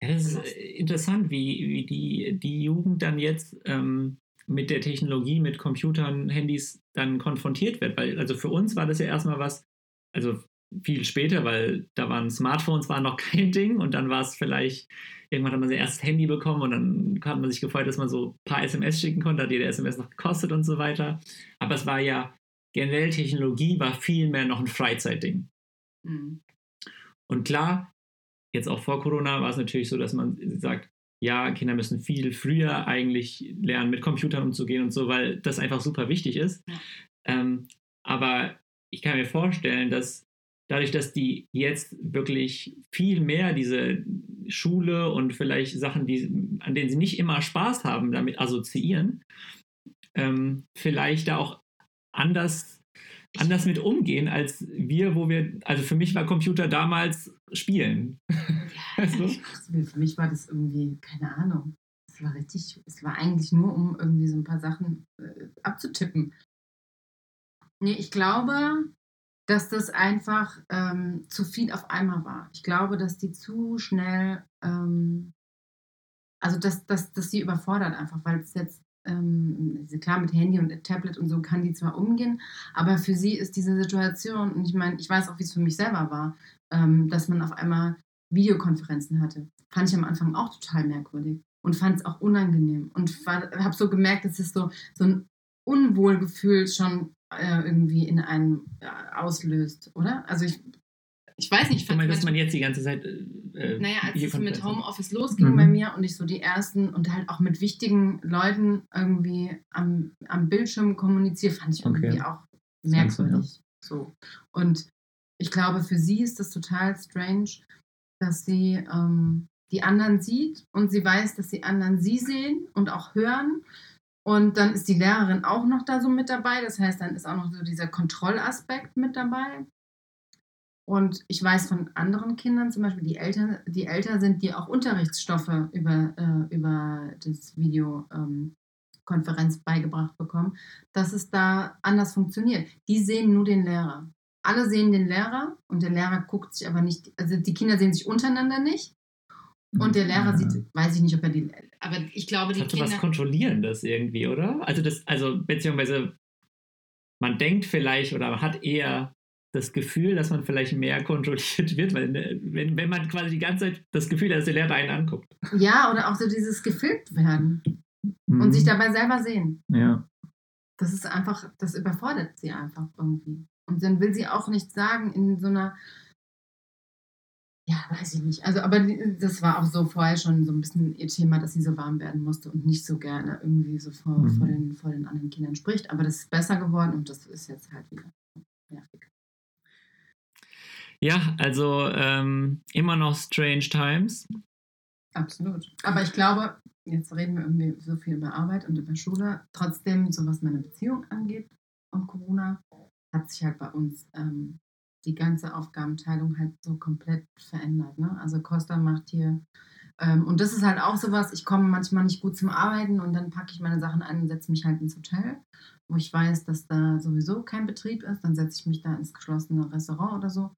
das ist interessant, wie, wie die, die Jugend dann jetzt ähm, mit der Technologie, mit Computern, Handys dann konfrontiert wird. Weil, also für uns war das ja erstmal was, also viel später, weil da waren Smartphones waren noch kein Ding und dann war es vielleicht, irgendwann hat man sein erstes Handy bekommen und dann hat man sich gefreut, dass man so ein paar SMS schicken konnte, hat jede SMS noch gekostet und so weiter. Aber es war ja, generell Technologie war vielmehr noch ein Freizeitding. Mhm. Und klar, jetzt auch vor Corona war es natürlich so, dass man sagt, ja, Kinder müssen viel früher eigentlich lernen, mit Computern umzugehen und so, weil das einfach super wichtig ist. Ähm, aber ich kann mir vorstellen, dass dadurch, dass die jetzt wirklich viel mehr diese Schule und vielleicht Sachen, die, an denen sie nicht immer Spaß haben, damit assoziieren, ähm, vielleicht da auch anders, anders mit umgehen als wir, wo wir, also für mich war Computer damals Spielen. Ja, also? Für mich war das irgendwie, keine Ahnung. Es war richtig, es war eigentlich nur, um irgendwie so ein paar Sachen äh, abzutippen. Nee, ich glaube, dass das einfach ähm, zu viel auf einmal war. Ich glaube, dass die zu schnell, ähm, also dass, dass, dass sie überfordert einfach, weil es jetzt ähm, klar mit Handy und Tablet und so kann die zwar umgehen, aber für sie ist diese Situation, und ich meine, ich weiß auch, wie es für mich selber war, ähm, dass man auf einmal Videokonferenzen hatte. Fand ich am Anfang auch total merkwürdig und fand es auch unangenehm und habe so gemerkt, dass es so, so ein Unwohlgefühl schon äh, irgendwie in einem äh, auslöst, oder? Also ich, ich weiß nicht. Ich meine, dass man jetzt die ganze Zeit. Äh, äh naja, als es mit Homeoffice losging mhm. bei mir und ich so die ersten und halt auch mit wichtigen Leuten irgendwie am, am Bildschirm kommuniziere, fand ich irgendwie okay. auch merkwürdig. Ja. So. Und ich glaube, für sie ist das total strange, dass sie ähm, die anderen sieht und sie weiß, dass die anderen sie sehen und auch hören. Und dann ist die Lehrerin auch noch da so mit dabei. Das heißt, dann ist auch noch so dieser Kontrollaspekt mit dabei. Und ich weiß von anderen Kindern, zum Beispiel die älter, die älter sind, die auch Unterrichtsstoffe über, äh, über das Videokonferenz ähm, beigebracht bekommen, dass es da anders funktioniert. Die sehen nur den Lehrer. Alle sehen den Lehrer und der Lehrer guckt sich aber nicht, also die Kinder sehen sich untereinander nicht und der Lehrer ja. sieht, weiß ich nicht, ob er die, aber ich glaube, die das hat Kinder... was Kontrollierendes irgendwie, oder? Also das, also beziehungsweise man denkt vielleicht oder hat eher das Gefühl, dass man vielleicht mehr kontrolliert wird, weil ne, wenn, wenn man quasi die ganze Zeit das Gefühl hat, dass der Lehrer einen anguckt. Ja, oder auch so dieses gefilmt werden mhm. und sich dabei selber sehen. Ja. Das ist einfach, das überfordert sie einfach irgendwie. Und dann will sie auch nichts sagen in so einer ja, weiß ich nicht. Also, aber das war auch so vorher schon so ein bisschen ihr Thema, dass sie so warm werden musste und nicht so gerne irgendwie so vor, mhm. vor, den, vor den anderen Kindern spricht. Aber das ist besser geworden und das ist jetzt halt wieder nervig. Ja, also ähm, immer noch Strange Times. Absolut. Aber ich glaube, jetzt reden wir irgendwie so viel über Arbeit und über Schule. Trotzdem, so was meine Beziehung angeht und Corona, hat sich halt bei uns ähm, die ganze Aufgabenteilung halt so komplett verändert. Ne? Also Costa macht hier, ähm, und das ist halt auch sowas, ich komme manchmal nicht gut zum Arbeiten und dann packe ich meine Sachen ein und setze mich halt ins Hotel, wo ich weiß, dass da sowieso kein Betrieb ist. Dann setze ich mich da ins geschlossene Restaurant oder so.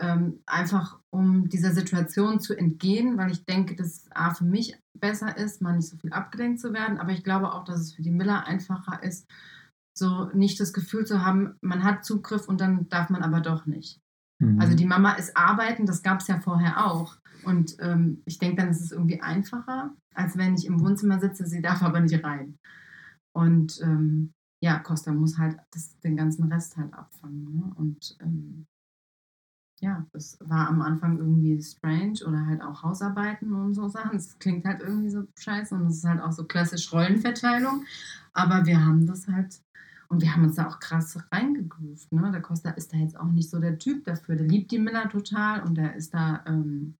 Ähm, einfach um dieser Situation zu entgehen, weil ich denke, dass A für mich besser ist, mal nicht so viel abgelenkt zu werden, aber ich glaube auch, dass es für die Miller einfacher ist, so nicht das Gefühl zu haben, man hat Zugriff und dann darf man aber doch nicht. Mhm. Also die Mama ist arbeiten, das gab es ja vorher auch. Und ähm, ich denke, dann ist es irgendwie einfacher, als wenn ich im Wohnzimmer sitze, sie darf aber nicht rein. Und ähm, ja, Costa muss halt das, den ganzen Rest halt abfangen. Ne? Und ähm, ja, das war am Anfang irgendwie strange oder halt auch Hausarbeiten und so Sachen. Es klingt halt irgendwie so scheiße und es ist halt auch so klassisch Rollenverteilung. Aber wir haben das halt und wir haben uns da auch krass reingegroovt. Ne? Der Costa ist da jetzt auch nicht so der Typ dafür. Der liebt die Miller total und der ist da. Ähm,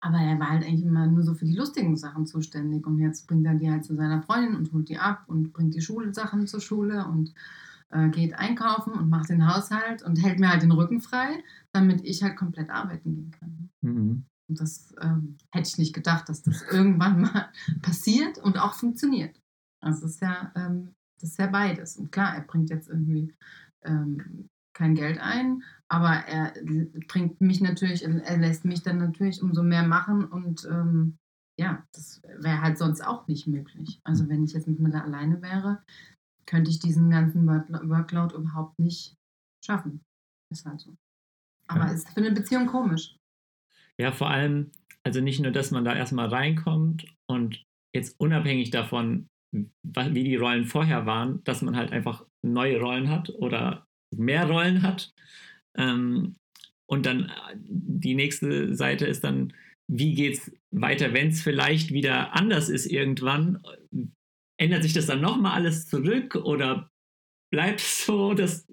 aber er war halt eigentlich immer nur so für die lustigen Sachen zuständig. Und jetzt bringt er die halt zu seiner Freundin und holt die ab und bringt die Schulsachen zur Schule und äh, geht einkaufen und macht den Haushalt und hält mir halt den Rücken frei, damit ich halt komplett arbeiten gehen kann. Mhm. Und das ähm, hätte ich nicht gedacht, dass das irgendwann mal passiert und auch funktioniert. Also es ist ja ähm, das ist ja beides. Und klar, er bringt jetzt irgendwie ähm, kein Geld ein, aber er bringt mich natürlich, er lässt mich dann natürlich umso mehr machen und ähm, ja, das wäre halt sonst auch nicht möglich. Also wenn ich jetzt mit mir alleine wäre, könnte ich diesen ganzen Workload überhaupt nicht schaffen. Ist halt so. Aber ja. ist für eine Beziehung komisch. Ja, vor allem, also nicht nur, dass man da erstmal reinkommt und jetzt unabhängig davon, wie die Rollen vorher waren, dass man halt einfach neue Rollen hat oder mehr Rollen hat. Ähm, und dann äh, die nächste Seite ist dann, wie geht es weiter, wenn es vielleicht wieder anders ist irgendwann? Ändert sich das dann nochmal alles zurück oder bleibt es so? Das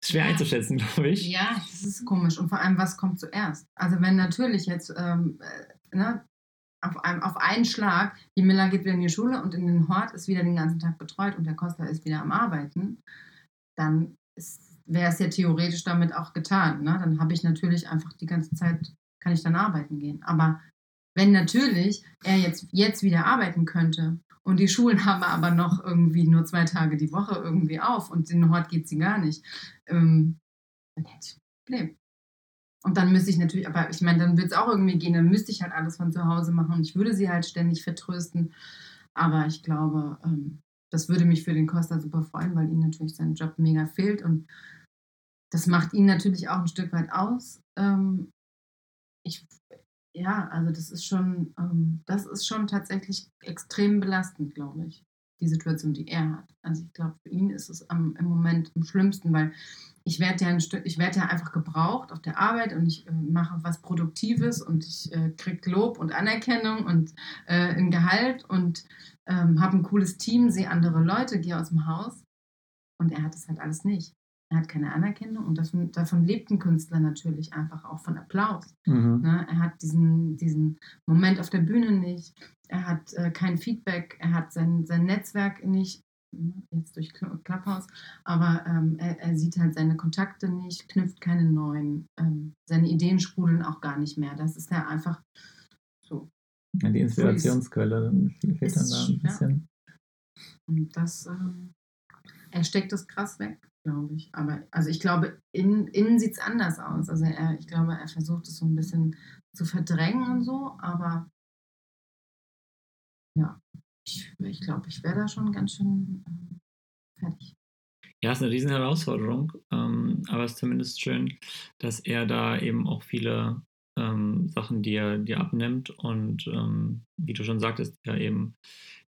ist schwer ja. einzuschätzen, glaube ich. Ja, das ist komisch. Und vor allem, was kommt zuerst? Also wenn natürlich jetzt ähm, äh, ne, auf, einem, auf einen Schlag, die Miller geht wieder in die Schule und in den Hort ist wieder den ganzen Tag betreut und der Costa ist wieder am Arbeiten, dann wäre es ja theoretisch damit auch getan. Ne? Dann habe ich natürlich einfach die ganze Zeit, kann ich dann arbeiten gehen. Aber wenn natürlich er jetzt, jetzt wieder arbeiten könnte und die Schulen haben aber noch irgendwie nur zwei Tage die Woche irgendwie auf und den Hort geht sie gar nicht, ähm, dann hätte ich ein Problem. Und dann müsste ich natürlich, aber ich meine, dann wird es auch irgendwie gehen, dann müsste ich halt alles von zu Hause machen und ich würde sie halt ständig vertrösten. Aber ich glaube, ähm, das würde mich für den Costa super freuen, weil ihm natürlich sein Job mega fehlt und das macht ihn natürlich auch ein Stück weit aus. Ähm, ich, ja, also das ist schon, ähm, das ist schon tatsächlich extrem belastend, glaube ich, die Situation, die er hat. Also ich glaube, für ihn ist es am, im Moment am schlimmsten, weil ich werde ja ein Stück, ich werde ja einfach gebraucht auf der Arbeit und ich äh, mache was Produktives und ich äh, kriege Lob und Anerkennung und äh, ein Gehalt und ähm, habe ein cooles Team, sehe andere Leute, gehe aus dem Haus und er hat es halt alles nicht. Er hat keine Anerkennung und davon, davon lebt ein Künstler natürlich einfach auch von Applaus. Mhm. Ne? Er hat diesen, diesen Moment auf der Bühne nicht, er hat äh, kein Feedback, er hat sein, sein Netzwerk nicht, jetzt durch Clubhouse, aber ähm, er, er, sieht halt seine Kontakte nicht, knüpft keine neuen, ähm, seine Ideen sprudeln auch gar nicht mehr. Das ist ja einfach so. Ja, die Inspirationsquelle fehlt dann da ein bisschen. Ja. Und das, ähm, er steckt das krass weg glaube ich. Aber also ich glaube, in, innen sieht es anders aus. Also er, ich glaube, er versucht es so ein bisschen zu verdrängen und so, aber ja, ich, ich glaube, ich wäre da schon ganz schön äh, fertig. Ja, es ist eine riesen Herausforderung, ähm, aber es ist zumindest schön, dass er da eben auch viele ähm, Sachen, die dir abnimmt und ähm, wie du schon sagtest, ja eben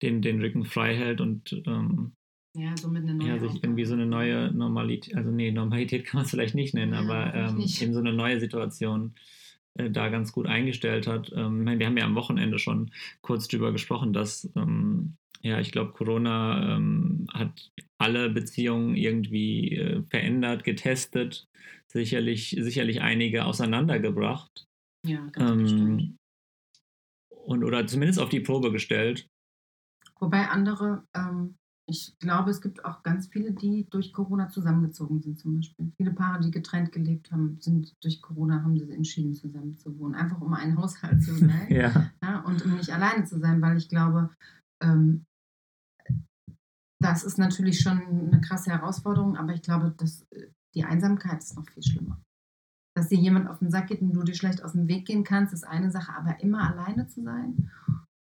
den, den Rücken frei hält und ähm, ja, somit eine neue. Ja, sich irgendwie so eine neue Normalität, also nee, Normalität kann man es vielleicht nicht nennen, ja, aber ähm, nicht. eben so eine neue Situation äh, da ganz gut eingestellt hat. Ähm, wir haben ja am Wochenende schon kurz drüber gesprochen, dass ähm, ja, ich glaube, Corona ähm, hat alle Beziehungen irgendwie äh, verändert, getestet, sicherlich, sicherlich einige auseinandergebracht. Ja, ganz ähm, bestimmt. Und oder zumindest auf die Probe gestellt. Wobei andere ähm, ich glaube, es gibt auch ganz viele, die durch Corona zusammengezogen sind, zum Beispiel. Viele Paare, die getrennt gelebt haben, sind durch Corona, haben sie entschieden, zusammen zu wohnen. Einfach um einen Haushalt zu sein. ja. ja. Und um nicht alleine zu sein, weil ich glaube, ähm, das ist natürlich schon eine krasse Herausforderung, aber ich glaube, dass äh, die Einsamkeit ist noch viel schlimmer. Dass dir jemand auf den Sack geht und du dir schlecht aus dem Weg gehen kannst, ist eine Sache, aber immer alleine zu sein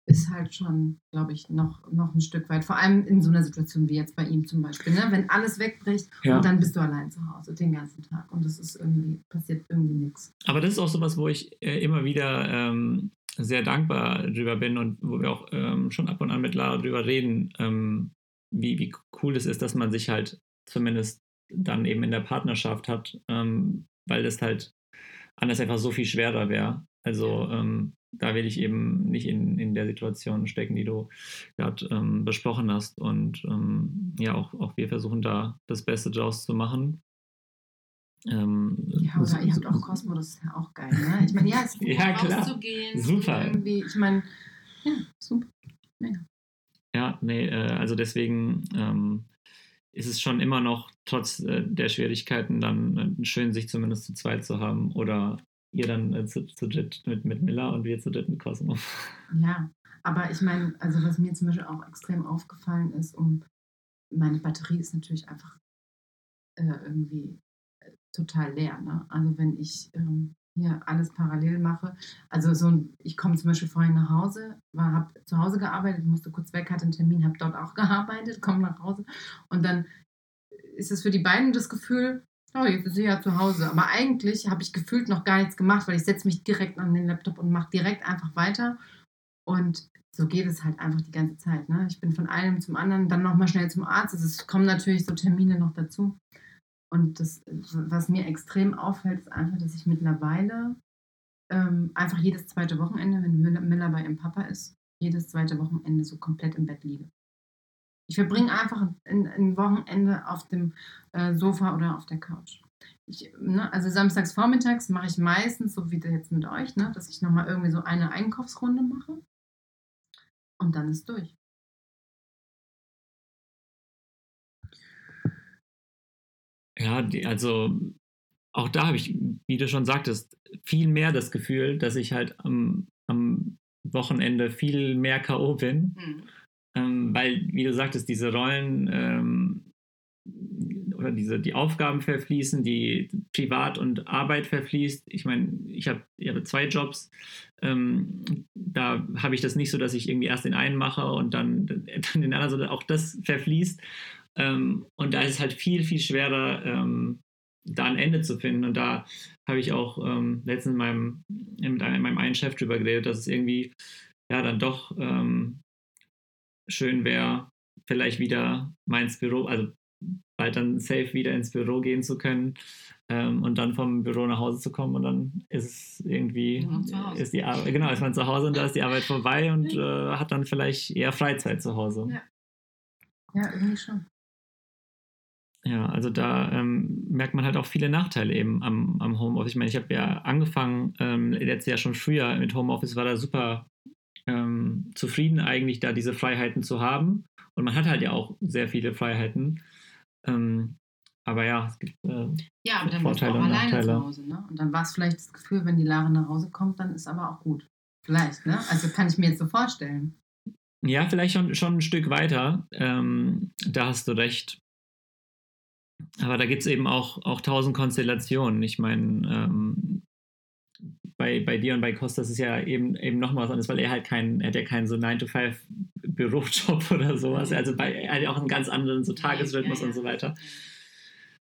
ist halt schon, glaube ich, noch, noch ein Stück weit. Vor allem in so einer Situation wie jetzt bei ihm zum Beispiel. Ne? Wenn alles wegbricht ja. und dann bist du allein zu Hause den ganzen Tag und das ist irgendwie, passiert irgendwie nichts. Aber das ist auch sowas, wo ich äh, immer wieder ähm, sehr dankbar drüber bin und wo wir auch ähm, schon ab und an mit Lara drüber reden, ähm, wie, wie cool es ist, dass man sich halt zumindest dann eben in der Partnerschaft hat, ähm, weil das halt anders einfach so viel schwerer wäre. Also ähm, da will ich eben nicht in, in der Situation stecken, die du gerade ähm, besprochen hast. Und ähm, ja, auch, auch wir versuchen da das Beste draus zu machen. Ähm, ja, oder ihr habt auch Cosmo, das ist ja auch geil, ne? Ich meine, ja, es ist ja, klar. rauszugehen. Super. Irgendwie, ich meine, ja, super. Ja, ja nee, äh, also deswegen ähm, ist es schon immer noch, trotz äh, der Schwierigkeiten, dann äh, schön, sich zumindest zu zweit zu haben oder ihr dann äh, zu, zu dritt mit, mit Miller und wir zu dritt mit Cosmo. Ja, aber ich meine, also was mir zum Beispiel auch extrem aufgefallen ist, um meine Batterie ist natürlich einfach äh, irgendwie äh, total leer. Ne? Also wenn ich ähm, hier alles parallel mache, also so ich komme zum Beispiel vorhin nach Hause, habe zu Hause gearbeitet, musste kurz weg, hatte einen Termin, habe dort auch gearbeitet, komme nach Hause und dann ist es für die beiden das Gefühl, oh, jetzt ist sie ja zu Hause. Aber eigentlich habe ich gefühlt noch gar nichts gemacht, weil ich setze mich direkt an den Laptop und mache direkt einfach weiter. Und so geht es halt einfach die ganze Zeit. Ne? Ich bin von einem zum anderen, dann nochmal schnell zum Arzt. Also es kommen natürlich so Termine noch dazu. Und das, was mir extrem auffällt, ist einfach, dass ich mittlerweile ähm, einfach jedes zweite Wochenende, wenn Miller bei ihrem Papa ist, jedes zweite Wochenende so komplett im Bett liege. Ich verbringe einfach ein, ein, Wochenende auf dem äh, Sofa oder auf der Couch. Ich, ne, also samstags vormittags mache ich meistens, so wie jetzt mit euch, ne, dass ich nochmal irgendwie so eine Einkaufsrunde mache. Und dann ist durch. Ja, die, also auch da habe ich, wie du schon sagtest, viel mehr das Gefühl, dass ich halt am, am Wochenende viel mehr K.O. bin. Mhm ähm, weil, wie du sagtest, diese Rollen, ähm, oder diese, die Aufgaben verfließen, die Privat und Arbeit verfließt. Ich meine, ich habe ich hab zwei Jobs. Ähm, da habe ich das nicht so, dass ich irgendwie erst den einen mache und dann, dann den anderen, sondern auch das verfließt. Ähm, und da ist es halt viel, viel schwerer, ähm, da ein Ende zu finden. Und da habe ich auch ähm, letztens in meinem, mit einem, meinem einen Chef drüber geredet, dass es irgendwie ja dann doch ähm, schön wäre, vielleicht wieder mal ins Büro, also bald dann safe wieder ins Büro gehen zu können ähm, und dann vom Büro nach Hause zu kommen und dann ist es irgendwie, ist die Arbeit, genau, ist man zu Hause und da ist die Arbeit vorbei und äh, hat dann vielleicht eher Freizeit zu Hause. Ja, ja irgendwie schon. Ja, also da ähm, merkt man halt auch viele Nachteile eben am, am Homeoffice. Ich meine, ich habe ja angefangen, ähm, letztes Jahr schon früher mit Homeoffice, war da super ähm, zufrieden eigentlich, da diese Freiheiten zu haben. Und man hat halt ja auch sehr viele Freiheiten. Ähm, aber ja, es gibt äh, Ja, aber dann warst du auch alleine zu Hause. Ne? Und dann war es vielleicht das Gefühl, wenn die Lara nach Hause kommt, dann ist aber auch gut. Vielleicht, ne? Also kann ich mir jetzt so vorstellen. Ja, vielleicht schon, schon ein Stück weiter. Ähm, da hast du recht. Aber da gibt es eben auch, auch tausend Konstellationen. Ich meine, ähm, bei, bei dir und bei Kostas ist ja eben, eben noch was anderes, weil er halt keinen, er hat ja keinen so 9-to-5 Bürojob oder sowas. Also bei, er hat ja auch einen ganz anderen so Tagesrhythmus ja, ja, und so weiter.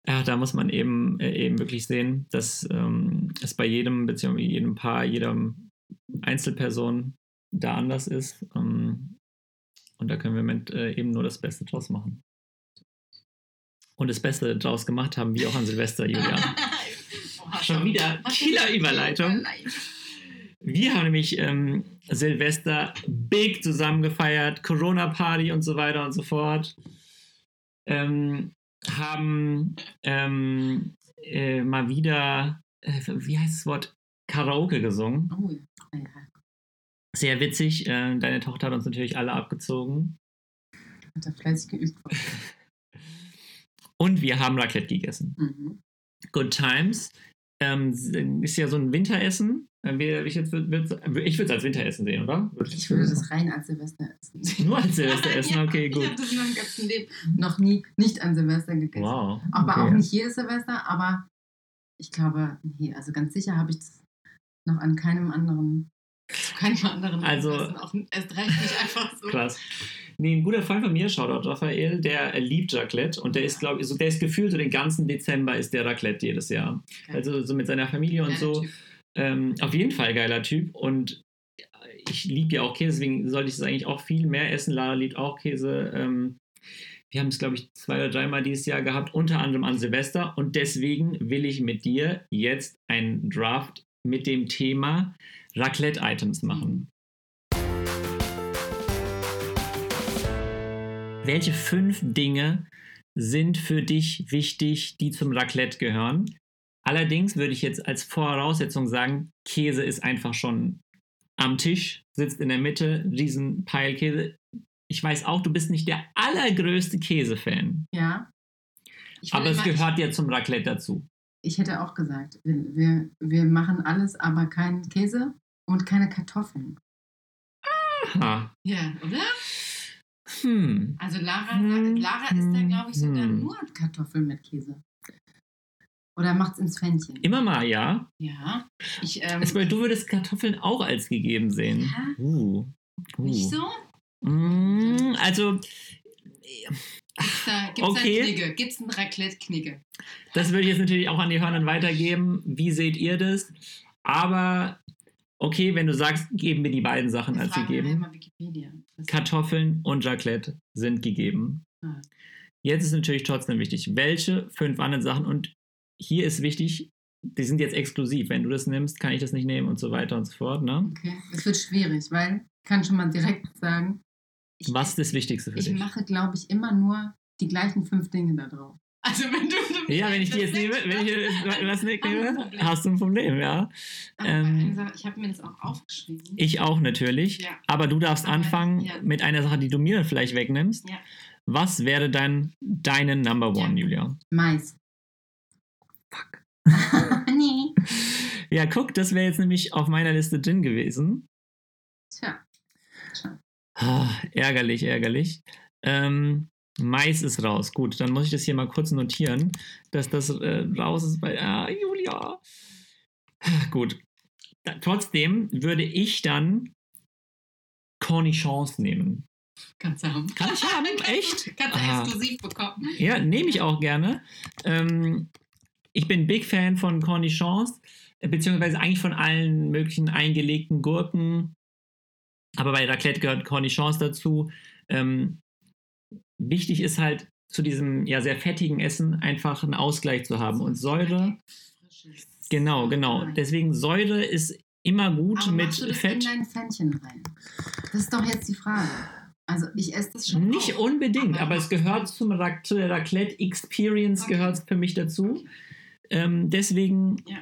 Ja, da muss man eben, äh, eben wirklich sehen, dass ähm, es bei jedem, beziehungsweise jedem Paar, jedem Einzelperson da anders ist. Ähm, und da können wir mit äh, eben nur das Beste draus machen. Und das Beste draus gemacht haben wir auch an Silvester, Julia. Schon wieder Killer-Überleitung. Wir haben nämlich ähm, Silvester big zusammen gefeiert, Corona-Party und so weiter und so fort. Ähm, haben ähm, äh, mal wieder, äh, wie heißt das Wort, Karaoke gesungen. Oh, ja. Sehr witzig. Äh, deine Tochter hat uns natürlich alle abgezogen. Hat er fleißig geübt. Und wir haben Raclette gegessen. Mhm. Good Times. Ähm, ist ja so ein Winteressen. Äh, ich, würde es als Winteressen sehen, oder? Würde ich, würde das rein als Silvesteressen sehen. Nur als Silvesteressen, okay, gut. Ich habe das in meinem ganzen Leben noch nie nicht an Silvester gegessen. Wow. Okay. Aber auch nicht jedes Silvester, aber ich glaube, nee, also ganz sicher habe ich es noch an keinem anderen, zu keinem anderen also, auch erst recht nicht einfach so. Krass. Nee, ein guter Freund von mir, Shoutout Raphael, der liebt Raclette und der ist, glaube ich, so, der ist gefühlt so den ganzen Dezember ist der Raclette jedes Jahr. Okay. Also so mit seiner Familie und so. Ähm, auf jeden Fall geiler Typ und ich liebe ja auch Käse, deswegen sollte ich es eigentlich auch viel mehr essen. Lara liebt auch Käse. Ähm, wir haben es, glaube ich, zwei oder dreimal dieses Jahr gehabt, unter anderem an Silvester. Und deswegen will ich mit dir jetzt einen Draft mit dem Thema Raclette-Items machen. Welche fünf Dinge sind für dich wichtig, die zum Raclette gehören? Allerdings würde ich jetzt als Voraussetzung sagen, Käse ist einfach schon am Tisch, sitzt in der Mitte, riesen Peilkäse. Ich weiß auch, du bist nicht der allergrößte Käsefan. Ja. Aber es gehört ja zum Raclette dazu. Ich hätte auch gesagt, wir, wir, wir machen alles, aber keinen Käse und keine Kartoffeln. Aha. Ja, oder? Hm. Also Lara, hm. Lara isst da, glaube ich, sogar hm. nur Kartoffeln mit Käse. Oder macht es ins Pfännchen? Immer mal, ja. Ja. Ich, ähm, also, du würdest Kartoffeln auch als gegeben sehen. Ja. Uh. Uh. Nicht so? Mm, also. Gibt's da, gibt's okay. da Knigge? Gibt's ein Raclette-Knigge? Das würde ich jetzt natürlich auch an die Hörner weitergeben. Wie seht ihr das? Aber okay, wenn du sagst, geben wir die beiden Sachen als gegeben. Kartoffeln und Raclette sind gegeben. Ah. Jetzt ist natürlich trotzdem wichtig, welche fünf anderen Sachen und hier ist wichtig, die sind jetzt exklusiv. Wenn du das nimmst, kann ich das nicht nehmen und so weiter und so fort. Ne? Okay, es wird schwierig, weil ich kann schon mal direkt sagen. Ich, Was ist das Wichtigste für ich dich? Ich mache, glaube ich, immer nur die gleichen fünf Dinge da drauf. Also wenn du, du ja, wenn ich die jetzt nehme, wenn ich was nehme, hast du ein Problem, ja. Ähm, ich habe mir das auch aufgeschrieben. Ich auch natürlich. Ja. Aber du darfst aber, anfangen ja. mit einer Sache, die du mir vielleicht wegnimmst. Ja. Was wäre dann deine Number One, Julia? Mais. Fuck. nee. Ja, guck, das wäre jetzt nämlich auf meiner Liste drin gewesen. Tja. Oh, ärgerlich, ärgerlich. Ähm, Mais ist raus. Gut, dann muss ich das hier mal kurz notieren, dass das äh, raus ist bei. Ah, Julia. Gut. Da, trotzdem würde ich dann Cornichons nehmen. Kannst du haben. Kann ich haben? Echt? Kannst du Ah. exklusiv bekommen. Ja, nehme ich auch gerne. Ähm, ich bin Big Fan von Cornichons, äh, beziehungsweise eigentlich von allen möglichen eingelegten Gurken. Aber bei Raclette gehört Cornichons dazu. Ähm, wichtig ist halt zu diesem ja sehr fettigen Essen einfach einen Ausgleich zu haben. Und Säure, genau, genau. Deswegen Säure ist immer gut Aber mit du das in Fett. dein Pfännchen rein? Das ist doch jetzt die Frage. Also ich esse das schon Nicht auch. unbedingt, Aber aber es gehört zum Rac zu der Raclette Experience Okay. gehört für mich dazu. Okay. Ähm, deswegen Ja.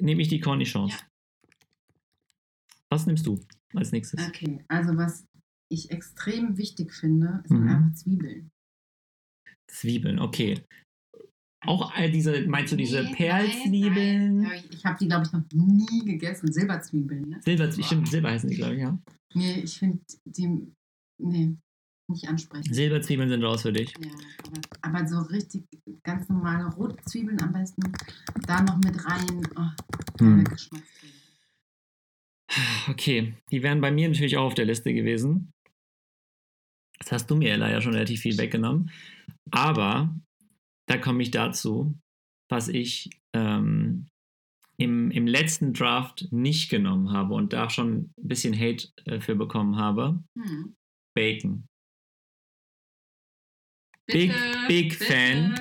nehme ich die Cornichons. Ja. Was nimmst du als nächstes? Okay, also was ich extrem wichtig finde, sind Mhm. einfach Zwiebeln. Zwiebeln, okay. Auch all diese, meinst du diese Nee, Perlzwiebeln? Nein, nein. Ich habe die, glaube ich, noch nie gegessen. Silberzwiebeln, ne? Silber, stimmt, Silber heißen die, glaube ich, ja. Nee, ich finde die, nee, nicht ansprechend. Silberzwiebeln sind raus für dich. Ja, aber, aber so richtig ganz normale rote Zwiebeln am besten. Da noch mit rein. Oh, Hm. Okay, die wären bei mir natürlich auch auf der Liste gewesen. Das hast du mir ja leider schon relativ viel weggenommen. Aber da komme ich dazu, was ich ähm, im, im letzten Draft nicht genommen habe und da schon ein bisschen Hate äh, für bekommen habe. Hm. Bacon. Big, big Fan.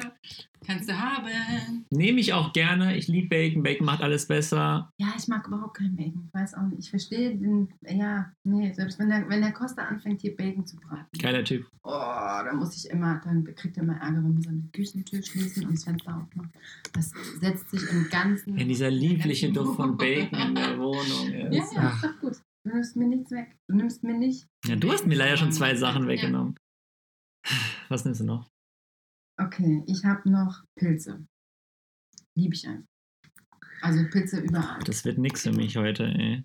Kannst du haben. Nehme ich auch gerne. Ich liebe Bacon. Bacon macht alles besser. Ja, ich mag überhaupt kein Bacon. Ich weiß auch nicht. Ich verstehe den. Ja, nee, selbst wenn der, wenn der Costa anfängt, hier Bacon zu braten. Geiler Typ. Oh, da muss ich immer, dann kriegt er immer Ärger, wenn wir seine Küchentür schließen und das Fenster aufmachen. Das setzt sich im Ganzen. Wenn dieser liebliche Duft von Bacon in der Wohnung Ja, ist. ja, Ach. ist doch gut. Du nimmst mir nichts weg. Du nimmst mir nicht. Ja, du hast mir leider schon zwei Sachen Ja. weggenommen. Was nimmst du noch? Okay, ich habe noch Pilze. Liebe ich einfach. Also Pilze überall. Das wird nix für mich heute, ey.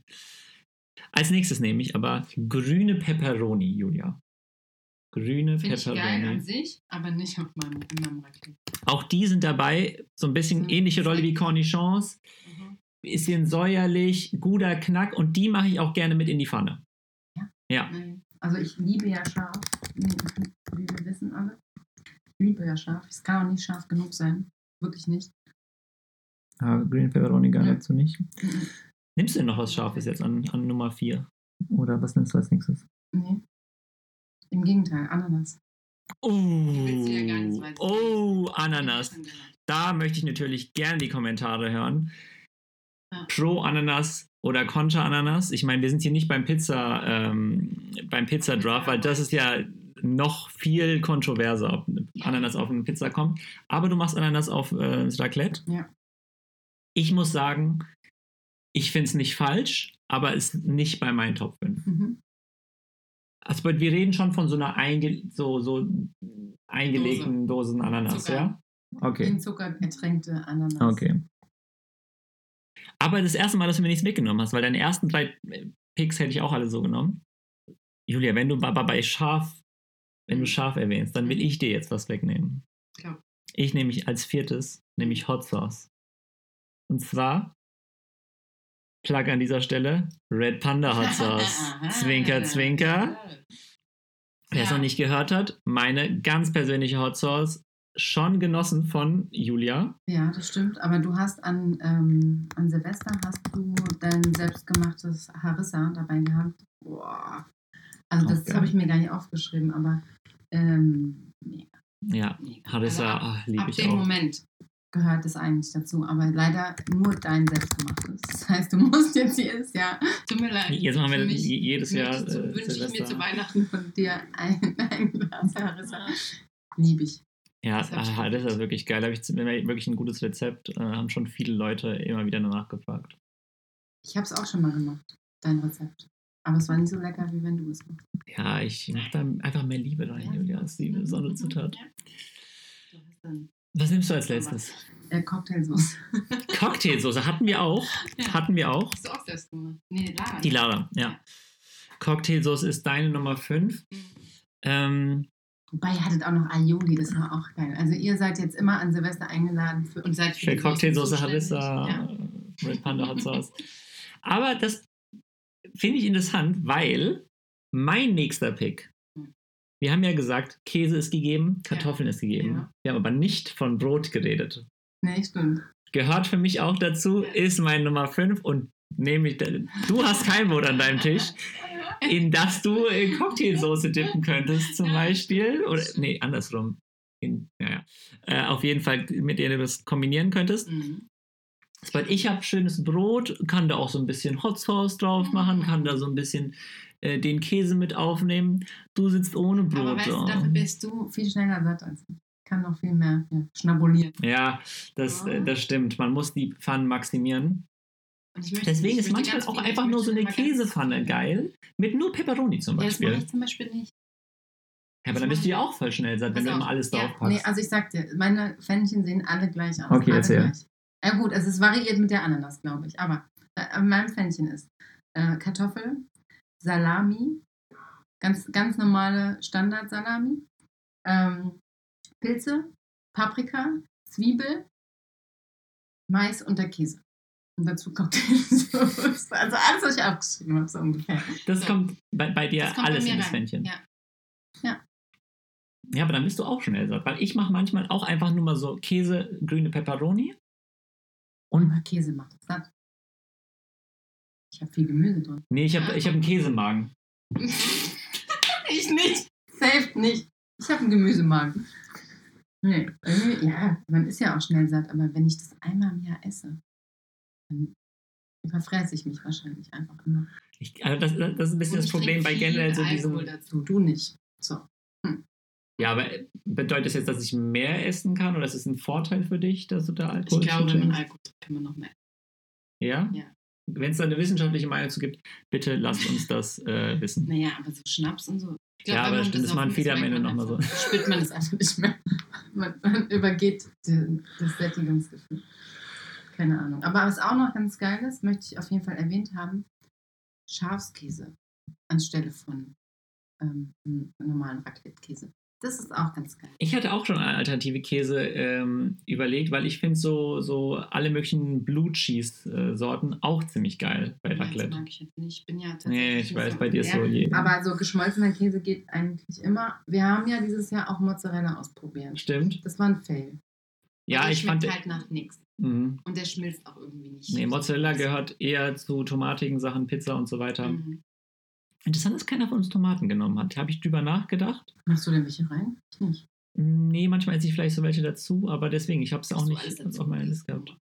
Als nächstes nehme ich aber grüne Peperoni, Julia. Grüne Finde ich geil an Peperoni. sich, aber nicht auf meinem, in meinem Raclette. Auch die sind dabei, so ein bisschen Sind ähnliche Rolle wie. Cornichons. Mhm. Bisschen säuerlich, guter Knack und die mache ich auch gerne mit in die Pfanne. Ja? Ja. Also ich liebe ja scharf, wie wir wissen alle. Ja scharf. Es kann auch nicht scharf genug sein. Wirklich nicht. Ah, Green Pepperoni gar Ja. dazu nicht. Mhm. Nimmst du denn noch was Scharfes jetzt an, an Nummer 4? Oder was nimmst du als nächstes? Nee. Im Gegenteil, Ananas. Oh, oh, Ananas. Da möchte ich natürlich gerne die Kommentare hören. Ja. Pro Ananas oder Contra Ananas. Ich meine, wir sind hier nicht beim Pizza, ähm, beim Pizza Draft, weil das ist ja noch viel kontroverser, ob Ananas auf eine Pizza kommt. Aber du machst Ananas auf äh, Raclette. Ja. Ich muss sagen, ich finde es nicht falsch, aber ist nicht bei meinen Top 5. Mhm. Also wir reden schon von so einer einge so, so eingelegten Dosen Ananas, Zucker. ja? Okay. In Zucker ertränkte Ananas. Okay. Aber das erste Mal, dass du mir nichts mitgenommen hast, weil deine ersten drei äh, Picks hätte ich auch alle so genommen. Julia, wenn du aber bei Schaf, wenn du Schaf erwähnst, dann will ich dir jetzt was wegnehmen. Klar. Ich nehme mich als viertes, nämlich Hot Sauce. Und zwar, Plug an dieser Stelle, Red Panda Hot Sauce. Zwinker, zwinker. Wer es noch nicht gehört hat, meine ganz persönliche Hot Sauce, schon genossen von Julia. Ja, das stimmt. Aber du hast an, ähm, an Silvester hast du dein selbstgemachtes Harissa dabei gehabt. Boah. Also das habe ich mir gar nicht aufgeschrieben, aber ähm, mega, Ja, mega. Harissa, Also ab, ah, liebe ab ich dem auch. Moment gehört es eigentlich dazu, aber leider nur dein selbstgemachtes. Das heißt, du musst jetzt hier ist ja. Tut mir leid. Jetzt machen wir mich- jedes Jahr. Äh, wünsche ich mir zu Weihnachten von dir ein, ein Glas Harissa. Liebe ich. Ja, Das ich ah, das geliebt. ist wirklich geil. Da habe ich wirklich ein gutes Rezept. Äh, haben schon viele Leute immer wieder danach gefragt. Ich habe es auch schon mal gemacht, dein Rezept. Aber es war nicht so lecker, wie wenn du es machst. Ja, ich mache da einfach mehr Liebe rein, Julia. Das ist die besondere Zutat. Ja. Was nimmst du als letztes? äh, Cocktailsauce. Cocktailsoße hatten wir auch. Ja. Hatten wir auch. Hast du auch selbst gemacht? Nee, Lara. Die Lara, ja. Cocktailsoße ist deine Nummer 5. Mhm. Ähm, Wobei ihr hattet auch noch Aioli, das war auch geil. Also ihr seid jetzt immer an Silvester eingeladen für, und seid für Für Cocktailsoße. Harissa, Ja. äh, Red Panda Hot Sauce. Aber das finde ich interessant, weil mein nächster Pick, Hm. wir haben ja gesagt, Käse ist gegeben, Kartoffeln ist gegeben. Ja. Wir haben aber nicht von Brot geredet. Nee, stimmt. Gehört für mich auch dazu, ist mein Nummer 5 und nämlich, du hast kein Brot an deinem Tisch, in das du in Cocktailsoße dippen könntest zum Beispiel. Oder, nee, andersrum. In, ja, ja. Äh, auf jeden Fall, mit der du das kombinieren könntest. Mhm. Weil ich habe schönes Brot, kann da auch so ein bisschen Hot Sauce drauf machen, kann da so ein bisschen äh, den Käse mit aufnehmen. Du sitzt ohne Brot. Aber weißt du, da. dafür bist du viel schneller satt als ich. Ich kann noch viel mehr ja, schnabulieren. ja, das, äh, das stimmt. Man muss die Pfannen maximieren. Möchte- Deswegen ist manchmal auch viel- einfach nur so eine Käsepfanne geil. Mit nur Peperoni zum Ja, das mache Beispiel. ich zum Beispiel nicht. Ja, aber dann bist du ja auch voll schnell satt, wenn du immer alles ja, drauf packst. Nee, also ich sag dir, meine Pfännchen sehen alle gleich aus. Okay, alle erzähl. Gleich. Ja gut, also es variiert mit der Ananas, glaube ich. Aber äh, mein Pfännchen ist äh, Kartoffel, Salami, ganz, ganz normale Standard-Salami, ähm, Pilze, Paprika, Zwiebel, Mais und der Käse. Und dazu Cocktailsoße. Also alles, was ich aufgeschrieben habe, so ungefähr. das so. kommt bei, bei dir kommt alles in das rein. Pfännchen. Ja. Ja, aber dann bist du auch schnell satt. Weil ich mache manchmal auch einfach nur mal so Käse, grüne Peperoni. Und mal Käse macht das satt. Ich habe viel Gemüse drin. Nee, ich habe ich hab einen Käsemagen. ich nicht. Safe nicht. Ich habe einen Gemüsemagen. Nee, irgendwie, ja, man ist ja auch schnell satt, aber wenn ich das einmal im Jahr esse, dann überfresse ich mich wahrscheinlich einfach immer. Ich, also das, das ist ein bisschen das Problem bei generell so Alkohol diesem. dazu. Du nicht. So. Ja, aber bedeutet das jetzt, dass ich mehr essen kann oder ist es ein Vorteil für dich, dass du da Alkohol Ich glaube, wenn man? Alkohol trinkt, kann man noch mehr. Ja? Ja. Wenn es da eine wissenschaftliche Meinung zu gibt, bitte lasst uns das äh, wissen. Naja, aber so Schnaps und so. Ich Ja, aber das besoffen machen ist, viele am Ende man noch mal einfach- Spürt man das einfach nicht mehr. Man, man übergeht die, das Sättigungsgefühl. Keine Ahnung. Aber was auch noch ganz geil ist, möchte ich auf jeden Fall erwähnt haben: Schafskäse anstelle von ähm, normalen Raclette-Käse. Das ist auch ganz geil. Ich hatte auch schon eine alternative Käse ähm, überlegt, weil ich finde so, so alle möglichen Blue Cheese-Sorten auch ziemlich geil bei Ja, Das Raclette. mag ich jetzt nicht. Ich bin ja tatsächlich. Nee, ich weiß, bei dir ist so je. Aber so geschmolzener Käse geht eigentlich immer. Wir haben ja dieses Jahr auch Mozzarella ausprobiert. Stimmt. Das war ein Fail. Ja, der ich schmeckt fand. halt nach nichts. Mhm. Und der schmilzt auch irgendwie nicht. Nee, Mozzarella gehört eher zu tomatigen Sachen, Pizza und so weiter. Mhm. Interessant, dass keiner von uns Tomaten genommen hat. Habe ich drüber nachgedacht? Machst du denn welche rein? Ich nicht. Nee, manchmal esse ich vielleicht so welche dazu, aber deswegen, ich habe es auch nicht auf meiner? Liste gehabt.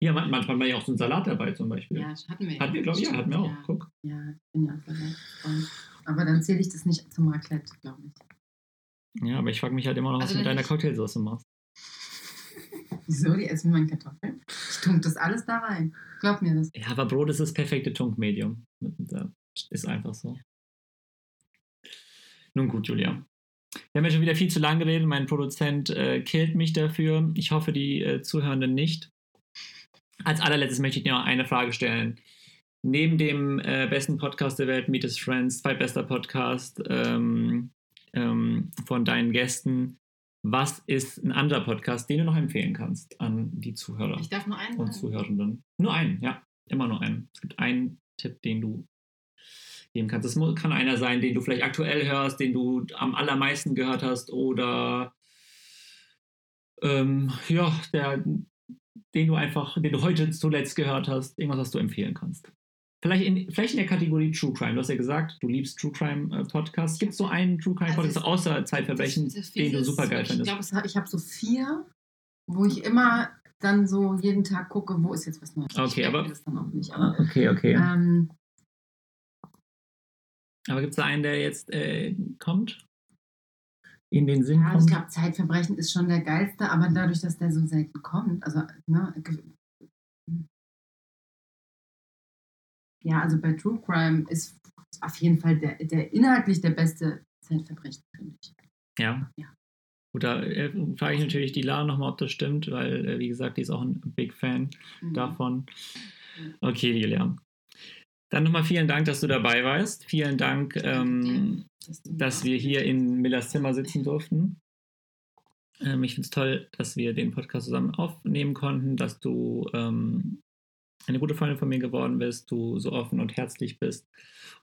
Ja, man- manchmal war ja auch so ein Salat dabei zum Beispiel. Ja, hatten wir. Hatten wir, glaube ich, ja, hatten wir auch. Ja, Guck. ja ich bin ja auch Salatfreund. Aber dann zähle ich das nicht zum Raclette, glaube ich. Ja, aber ich frage mich halt immer noch, was Also du mit deiner. Cocktailsauce machst. Wieso? Die essen meine Kartoffeln. Ich tunke das alles da rein. Glaub mir das. Ja, aber Brot ist das perfekte Tunkmedium. Ist einfach so. Nun gut, Julia. Wir haben ja schon wieder viel zu lange geredet. Mein Produzent äh, killt mich dafür. Ich hoffe, die äh, Zuhörenden nicht. Als allerletztes möchte ich dir noch eine Frage stellen. Neben dem äh, besten Podcast der Welt, Meet His Friends, zweitbester Podcast ähm, ähm, von deinen Gästen, was ist ein anderer Podcast, den du noch empfehlen kannst an die Zuhörer? Ich darf nur einen und. Zuhörenden. Nur einen, ja. Immer nur einen. Es gibt einen Tipp, den du geben kannst. Mu- kann einer sein, den du vielleicht aktuell hörst, den du am allermeisten gehört hast oder ähm, ja, der, den du einfach, den du heute zuletzt gehört hast, irgendwas, was du empfehlen kannst. Vielleicht in, vielleicht in der Kategorie True Crime. Du hast ja gesagt, du liebst True Crime äh, Podcasts. Gibt es so einen True Crime Also Podcast es- außer Zeitverbrechen, Das- das den du super geil Ich findest? glaube, es hat- ich habe so vier, wo ich immer dann so jeden Tag gucke, wo ist jetzt was Neues. ich Okay, aber- das dann auch nicht. Aber, Okay, okay. ähm, Aber gibt es da einen, der jetzt äh, kommt? In den Sinn ja, ich kommt? glaube, Zeitverbrechen ist schon der geilste, aber dadurch, dass der so selten kommt, also, ne, ja, also bei True Crime ist auf jeden Fall der, der inhaltlich der beste Zeitverbrechen, finde ich. Ja. Ja. Gut, da äh, frage ich natürlich die Lara nochmal, ob das stimmt, weil, äh, wie gesagt, die ist auch ein Big Fan Mhm. davon. Okay, Julia. Dann nochmal vielen Dank, dass du dabei warst. Vielen Dank, ähm, dass, wir hier in Millers Zimmer sitzen durften. Ähm, ich finde es toll, dass wir den Podcast zusammen aufnehmen konnten, dass du ähm, eine gute Freundin von mir geworden bist, du so offen und herzlich bist.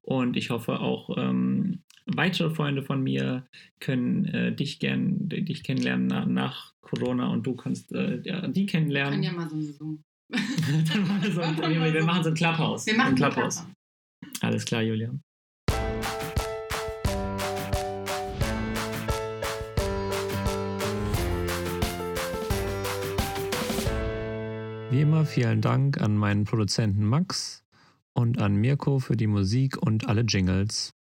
Und ich hoffe auch ähm, weitere Freunde von mir können äh, dich gern dich kennenlernen nach, nach, Corona und du kannst äh, die kennenlernen. Wir können ja mal so ein Zoom. Dann machen wir, so ein, wir, wir machen so ein Clubhouse. Wir machen ein Clubhouse. Alles klar, Julia. Wie immer vielen Dank an meinen Produzenten Max und an Mirko für die Musik und alle Jingles.